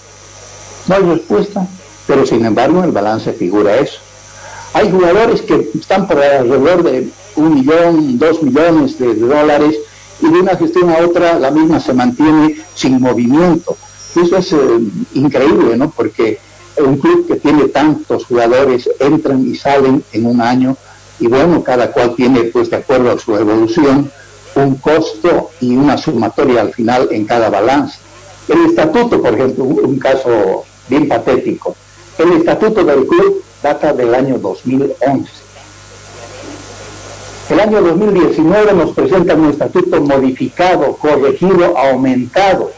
L: No hay respuesta, pero sin embargo en el balance figura eso. Hay jugadores que están por alrededor de un millón, dos millones de dólares y de una gestión a otra la misma se mantiene sin movimiento. Eso es eh, increíble, ¿no? Porque un club que tiene tantos jugadores entran y salen en un año y bueno, cada cual tiene, pues de acuerdo a su evolución, un costo y una sumatoria al final en cada balance. El estatuto, por ejemplo, un, un caso bien patético. El estatuto del club data del año 2011. El año 2019 nos presenta un estatuto modificado, corregido, aumentado.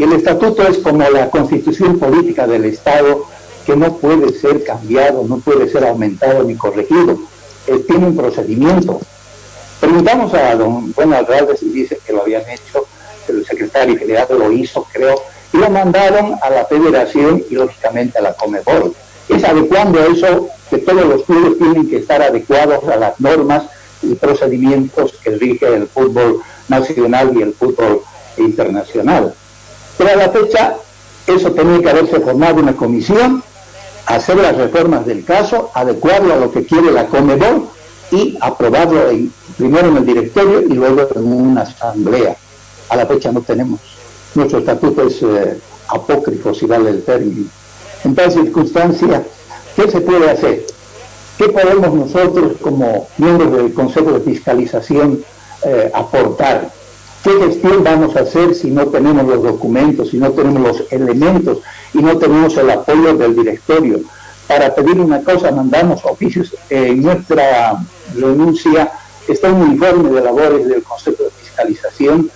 L: Y el estatuto es como la constitución política del Estado que no puede ser cambiado, no puede ser aumentado ni corregido. Eh, tiene un procedimiento. Preguntamos a don Juan Alvarez y dice que lo habían hecho, el secretario general lo hizo, creo, y lo mandaron a la federación y lógicamente a la Comebol. Es adecuando eso que todos los clubes tienen que estar adecuados a las normas y procedimientos que rigen el fútbol nacional y el fútbol internacional. Pero a la fecha eso tenía que haberse formado una comisión, hacer las reformas del caso, adecuarlo a lo que quiere la Comebol y aprobarlo primero en el directorio y luego en una asamblea. A la fecha no tenemos. Nuestro estatuto es eh, apócrifo, si vale el término. En tal circunstancia, ¿qué se puede hacer? ¿Qué podemos nosotros como miembros del Consejo de Fiscalización eh, aportar? ¿Qué gestión vamos a hacer si no tenemos los documentos, si no tenemos los elementos y no tenemos el apoyo del directorio? Para pedir una cosa mandamos oficios. En nuestra renuncia está un informe de labores del Consejo de Fiscalización,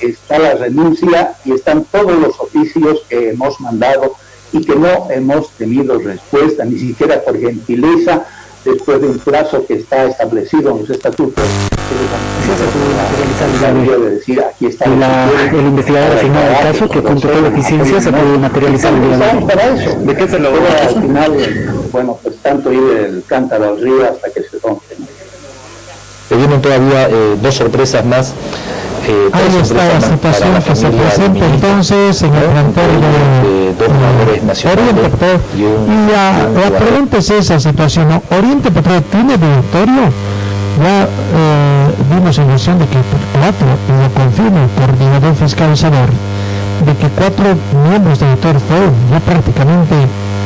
L: está la renuncia y están todos los oficios que hemos mandado y que no hemos tenido respuesta, ni siquiera por gentileza, después de un plazo que está establecido en los estatutos. de decir, aquí está
M: la- el investigador asignado al caso que con total eficiencia se puede materializar el día de
L: Estamos
M: hoy.
L: para eso.
M: ¿De qué se lo
L: Pero al final, bueno, pues tanto ir el cántaro al río hasta que se rompe.
N: Se vienen todavía eh, dos sorpresas más. Eh,
E: está la situación que se presenta entonces en el plantel de
N: dos jugadores nacionales
E: Oriente Petróleo.
N: y
E: la, la pregunta es esa situación, ¿no? ¿Oriente Petróleo tiene directorio? Ya eh, vimos en versión de que cuatro, y lo confirma el coordinador fiscalizador, de que cuatro miembros del directorio fueron ya prácticamente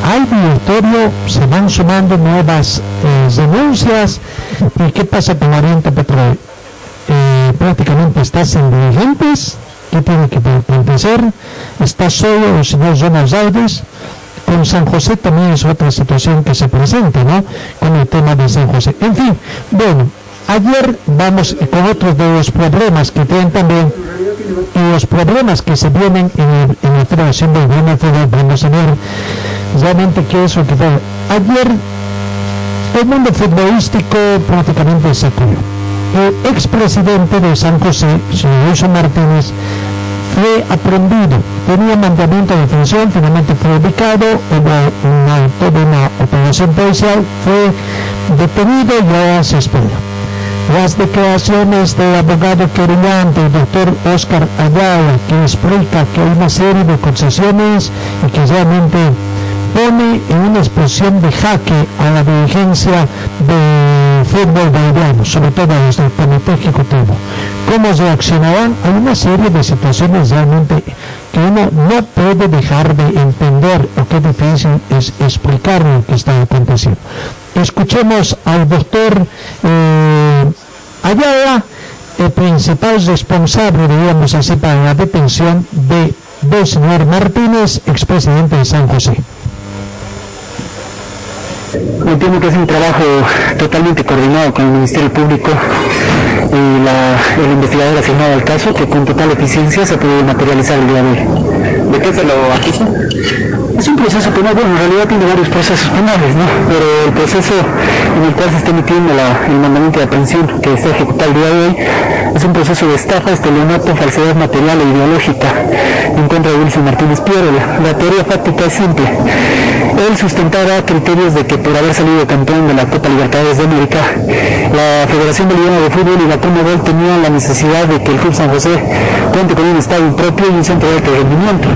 E: hay directorio, se van sumando nuevas eh, denuncias. ¿Y qué pasa con Oriente Petróleo? Eh, prácticamente está sin dirigentes. ¿Qué tiene que acontecer? Está solo el señor Jonas Alves. Con San José también es otra situación que se presenta, ¿no? Con el tema de San José. En fin, bueno, ayer vamos con otros de los problemas que tienen también y los problemas que se vienen en, el, la Federación de Fútbol. Vamos a ver realmente qué es que fue. Ayer el mundo futbolístico prácticamente se acudió. El expresidente de San José, señor Wilson Martínez, fue aprendido, tenía mandamiento de detención, finalmente fue ubicado, hubo una, toda una operación policial, fue detenido y ahora se espera. Las declaraciones del abogado querellante, el doctor Oscar Ayala, que explica que hay una serie de concesiones y que realmente pone en una exposición de jaque a la dirigencia del fútbol boliviano, sobre todo a los del comité ejecutivo. ¿Cómo reaccionarán? Hay una serie de situaciones realmente que uno no puede dejar de entender o qué difícil es explicar lo que está aconteciendo. Escuchemos al doctor eh, Ayala, el principal responsable, digamos así, para la detención de, del señor Martínez, expresidente de San José.
M: Entiendo que es un trabajo totalmente coordinado con el Ministerio Público y la, el investigador asignado al caso que con total eficiencia se puede materializar el día de hoy. ¿De qué se lo acusa? Es un proceso penal, bueno, en realidad tiene varios procesos penales, ¿no? Pero el proceso en el cual se está emitiendo la- el mandamiento de aprehensión que está ejecutado el día de hoy es un proceso de estafa, estelionato, falsedad material e ideológica en contra de Wilson Martínez Piero. La, la teoría fáctica es simple. Él sustentaba criterios de que por haber salido campeón de la Copa Libertadores de América, la Federación Boliviana de Fútbol y la Conmebol tenían la necesidad de que el Club San José cuente con un estadio propio y un centro de alto rendimiento.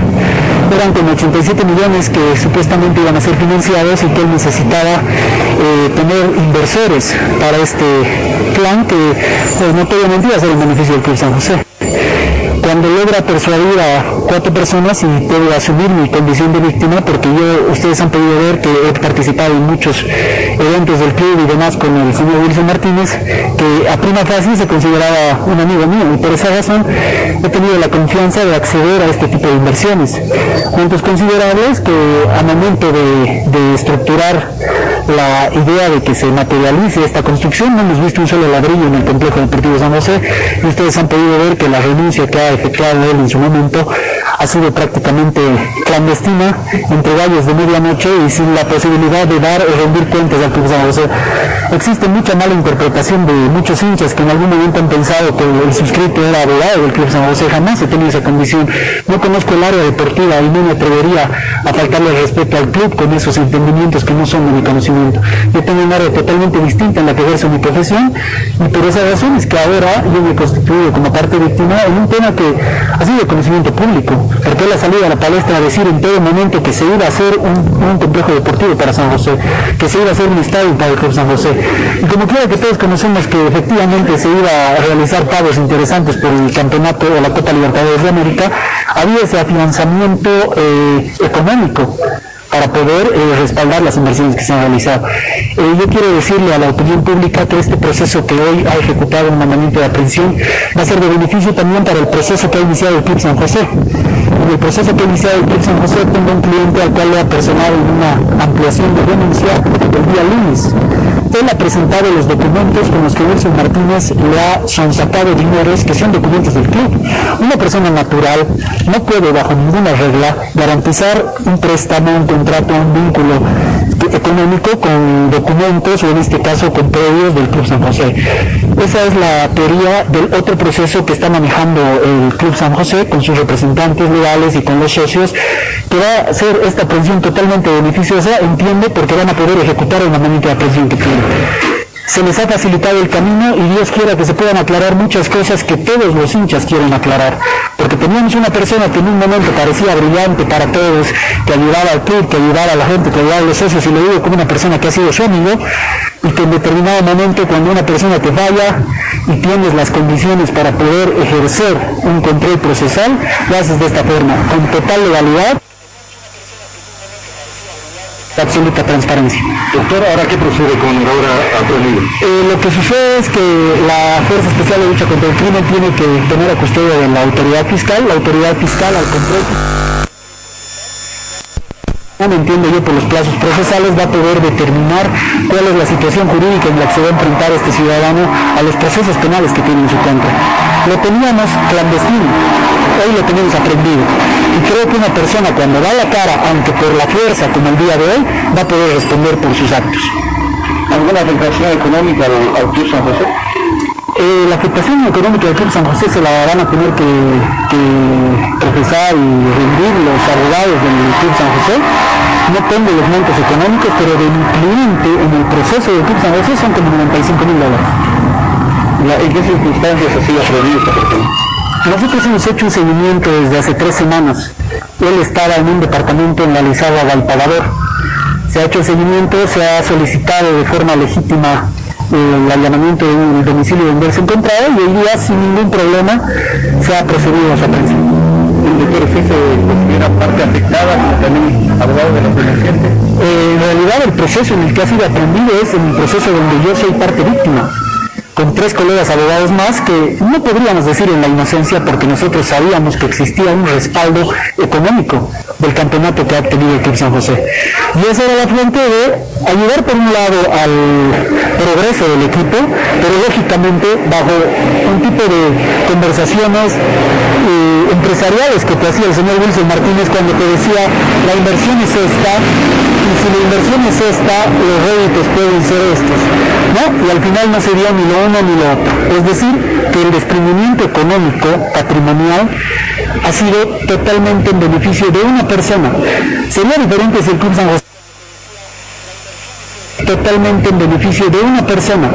M: Eran como 87 millones que supuestamente iban a ser financiados y que él necesitaba eh, tener inversores para este plan que pues iba a ser el beneficio del Club San José. cuando logra persuadir a cuatro personas y puedo asumir mi condición de víctima porque yo, ustedes han podido ver que he participado en muchos eventos del club y demás con el señor Wilson Martínez, que a prima fácil se consideraba un amigo mío y por esa razón he tenido la confianza de acceder a este tipo de inversiones. Montos considerables que a momento de estructurar la idea de que se materialice esta construcción, no hemos visto un solo ladrillo en el complejo deportivo San José. Y ustedes han podido ver que la renuncia que ha efectuado él en su momento ha sido prácticamente clandestina, entre gallos de medianoche y sin la posibilidad de dar o rendir cuentas al Club San José. Existe mucha mala interpretación de muchos hinchas que en algún momento han pensado que el suscrito era abogado del Club San José, jamás he tenido esa condición. No conozco el área deportiva y no me atrevería a faltarle respeto al club con esos entendimientos que no son de mi conocimiento. Yo tengo un área totalmente distinta en la que ejerzo mi profesión y por esa razón es que ahora yo me he constituido como parte víctima en un tema que ha sido de conocimiento público, porque él ha salido a la palestra a decir en todo momento que se iba a hacer un, un complejo deportivo para San José, que se iba a hacer un estadio para el Club San José. Y como quiera que todos conocemos que efectivamente se iba a realizar pagos interesantes por el campeonato o la Copa Libertadores de América, había ese afianzamiento eh, económico para poder eh, respaldar las inversiones que se han realizado. Eh, yo quiero decirle a la opinión pública que este proceso que hoy ha ejecutado un mandamiento de aprehensión va a ser de beneficio también para el proceso que ha iniciado el Club San José. En el proceso que ha iniciado el Club San José tengo un cliente al cual le ha personado una ampliación de denuncia el día lunes. Él ha presentado los documentos con los que Wilson Martínez le ha sonsacado dineros que son documentos del club. Una persona natural no puede bajo ninguna regla garantizar un préstamo, un contrato, un vínculo económico con documentos o en este caso con predios del Club San José. Esa es la teoría del otro proceso que está manejando el Club San José con sus representantes legales y con los socios, que va a ser esta pensión totalmente beneficiosa, entiende, porque van a poder ejecutar el mandamiento de aprehensión que tienen se les ha facilitado el camino y Dios quiera que se puedan aclarar muchas cosas que todos los hinchas quieren aclarar. Porque teníamos una persona que en un momento parecía brillante para todos, que ayudaba al club, que ayudaba a la gente, que ayudaba a los socios, y lo digo como una persona que ha sido su amigo, y que en determinado momento cuando una persona te falla y tienes las condiciones para poder ejercer un control procesal, lo haces de esta forma, con total legalidad absoluta transparencia.
O: Doctor, ¿ahora qué procede con el obra aprendido?
M: Eh, lo que sucede es que la Fuerza Especial de Lucha contra el Crimen tiene que tener a custodia de la autoridad fiscal, la autoridad fiscal al control no entiendo yo por los plazos procesales, va a poder determinar cuál es la situación jurídica en la que se va a enfrentar este ciudadano a los procesos penales que tiene en su contra. Lo teníamos clandestino, hoy lo tenemos aprendido. Y creo que una persona cuando da la cara, aunque por la fuerza como el día de hoy, va a poder responder por sus actos.
O: ¿Alguna afectación económica al, al Club San José?
M: Eh, la afectación económica del Club San José se la van a tener que, que profesar y rendir los abogados del Club San José. No tengo los montos económicos, pero de mi cliente en el proceso del Club San José son como 95 mil dólares.
O: ¿En qué circunstancias ha sido aprendido esta persona?
M: Nosotros hemos hecho un seguimiento desde hace tres semanas. Él estaba en un departamento en la Lizarra Valpagador. Se ha hecho el seguimiento, se ha solicitado de forma legítima el allanamiento del domicilio donde él se encontraba y hoy día sin ningún problema se ha procedido a su aprehensión.
O: ¿El doctor se considera parte afectada como también abogado de los denunciantes?
M: Eh, en realidad el proceso en el que ha sido aprendido es en el proceso donde yo soy parte víctima con tres colegas abogados más que no podríamos decir en la inocencia porque nosotros sabíamos que existía un respaldo económico del campeonato que ha obtenido el Club San José. Y esa era la fuente de ayudar por un lado al progreso del equipo, pero lógicamente bajo un tipo de conversaciones eh, empresariales que te hacía el señor Wilson Martínez cuando te decía la inversión es esta y si la inversión es esta, los réditos pueden ser estos. ¿no? Y al final no sería ni lo uno ni lo otro. Es decir, que el desprendimiento económico, patrimonial, ha sido totalmente en beneficio de una persona. Sería diferente si el Club San José totalmente en beneficio de una persona.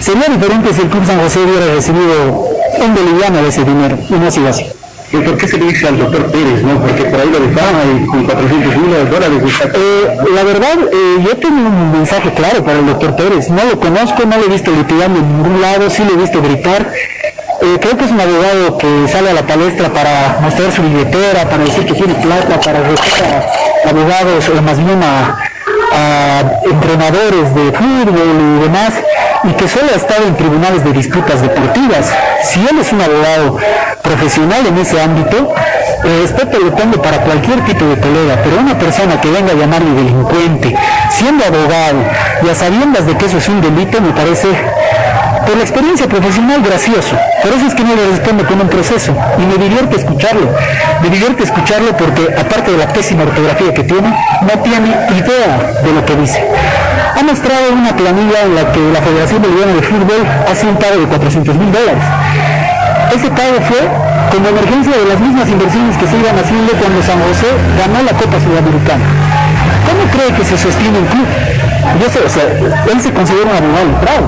M: Sería diferente si el Club San José hubiera recibido un boliviano de ese dinero, y no ha así.
O: ¿Y por qué se le dice al doctor Pérez, no? Porque por ahí lo difama y con 400 mil dólares.
M: Eh, la verdad, eh, yo tengo un mensaje claro para el doctor Pérez. No lo conozco, no lo he visto litigando en ningún lado, sí lo he visto gritar. Eh, creo que es un abogado que sale a la palestra para mostrar su billetera, para decir que tiene plata, para respetar a abogados o más bien a, a entrenadores de fútbol y demás, y que solo ha estado en tribunales de disputas deportivas. Si él es un abogado profesional en ese ámbito, el respeto lo tengo para cualquier tipo de colega, pero una persona que venga a llamarme delincuente, siendo abogado y a sabiendas de que eso es un delito, me parece por la experiencia profesional gracioso. Por eso es que no le respondo con un proceso y me divierte escucharlo. Me divierte escucharlo porque aparte de la pésima ortografía que tiene, no tiene idea de lo que dice. Ha mostrado una planilla en la que la Federación Boliviana de Fútbol hace un pago de 400 mil dólares. Ese pago fue con la emergencia de las mismas inversiones que se iban haciendo cuando San José ganó la Copa Sudamericana. ¿Cómo cree que se sostiene un club? Yo sé, o sea, él se considera un abogado letrado.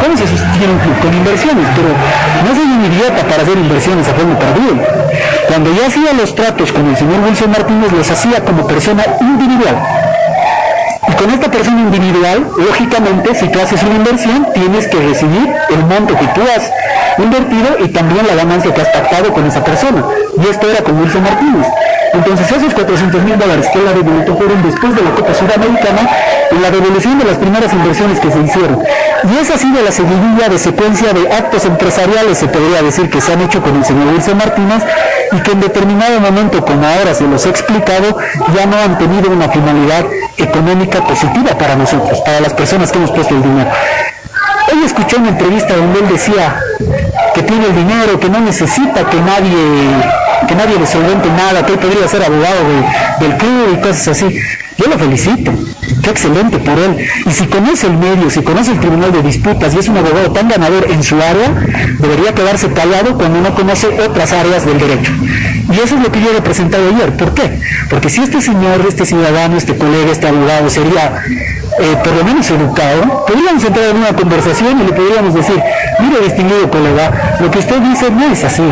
M: ¿Cómo se sostiene club? Con inversiones, pero no soy un idiota para hacer inversiones a fondo perdido. Cuando yo hacía los tratos con el señor Wilson Martínez, los hacía como persona individual. Y con esta persona individual, lógicamente, si tú haces una inversión, tienes que recibir el monto que tú has invertido y también la ganancia que has pactado con esa persona. Y esto era con Wilson Martínez. Entonces esos 400 mil dólares que ha devuelto fueron después de la Copa Sudamericana y la devolución de las primeras inversiones que se hicieron. Y esa ha sido la seguidilla de secuencia de actos empresariales, se podría decir, que se han hecho con el señor Wilson Martínez y que en determinado momento, como ahora se los he explicado, ya no han tenido una finalidad económica positiva para nosotros, para las personas que hemos puesto el dinero. Hoy escuché una entrevista donde él decía que tiene el dinero, que no necesita que nadie, que nadie le solvente nada, que él podría ser abogado de- del club y cosas así. Yo lo felicito, qué excelente por él. Y si conoce el medio, si conoce el tribunal de disputas y es un abogado tan ganador en su área, debería quedarse callado cuando no conoce otras áreas del derecho. Y eso es lo que yo he presentado ayer. ¿Por qué? Porque si este señor, este ciudadano, este colega, este abogado sería eh, por lo menos educado, podríamos entrar en una conversación y le podríamos decir, mire distinguido colega, lo que usted dice no es así.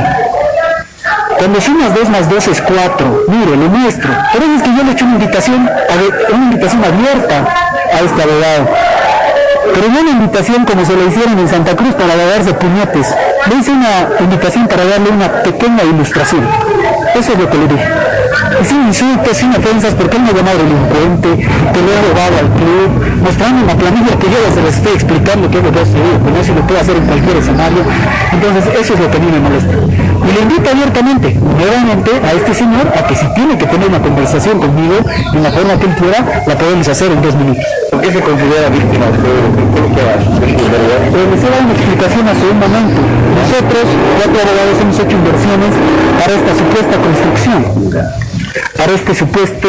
M: Cuando sumas 2 más 2 es 4, mire, lo muestro. Por eso es que yo le he hecho una invitación, una invitación abierta a este abogado. Pero no una invitación como se le hicieron en Santa Cruz para darse puñetes. Le hice una invitación para darle una pequeña ilustración. Eso es lo que le dije. Y sin insultos, sin ofensas, porque él me llamó delincuente, que le he robado al club, mostrando una planilla que yo se les estoy explicando qué es lo que ha sucedido eso lo puedo hacer en cualquier escenario. Entonces, eso es lo que a mí me molesta. Y le invito abiertamente, nuevamente, a este señor a que si tiene que tener una conversación conmigo en la forma que él quiera, la podemos hacer en dos minutos. ¿Por qué se considera víctima ¿Por qué Eh, les he dado una explicación hace un momento. Nosotros, cuatro abogados, hemos hecho inversiones para esta supuesta construcción, para este supuesto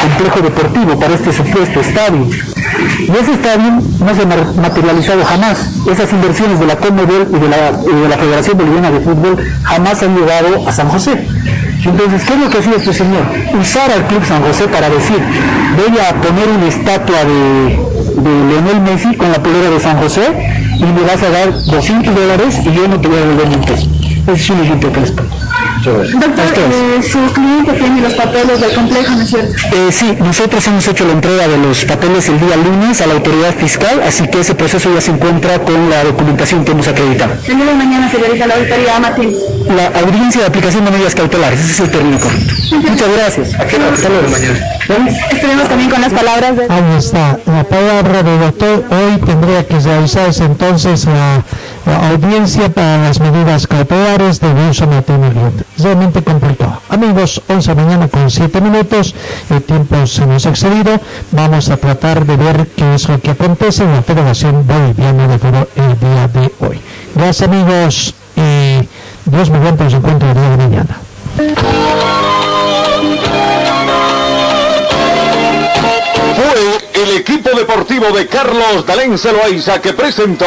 M: complejo deportivo, para este supuesto estadio. Y ese estadio no se ha materializado jamás. Esas inversiones de la Conmebol y de la, Federación Boliviana de Fútbol jamás han llegado a San José. Entonces, ¿qué es lo que hacía este señor? Usar al Club San José para decir, voy a poner una estatua de, de Leonel Messi con la polera de San José y me vas a dar 200 dólares y yo no te voy a devolver un peso. Es un
P: Doctor, eh, su cliente tiene los papeles del complejo, ¿no es cierto?
M: Eh, sí, nosotros hemos hecho la entrega de los papeles el día lunes a la autoridad fiscal, así que ese proceso ya se encuentra con la documentación que hemos acreditado.
P: El día de mañana se realiza la auditoría a Martín.
M: La audiencia de aplicación de medidas cautelares, ese es el término correcto. Muchas gracias. Hasta luego.
P: Estuvimos también con las palabras de...
E: Ahí está, la palabra del doctor. Hoy tendría que realizarse entonces la audiencia para las medidas cautelares de Wilson Martínez León. Realmente complicado. Amigos, 11 de mañana con 7 minutos, el tiempo se nos ha excedido. Vamos a tratar de ver qué es lo que acontece en la Federación Boliviana de Fútbol el día de hoy. Gracias amigos y Dios mediante nos encuentra el día de mañana.
C: Fue el equipo deportivo de Carlos Dalén Celoaiza que presentó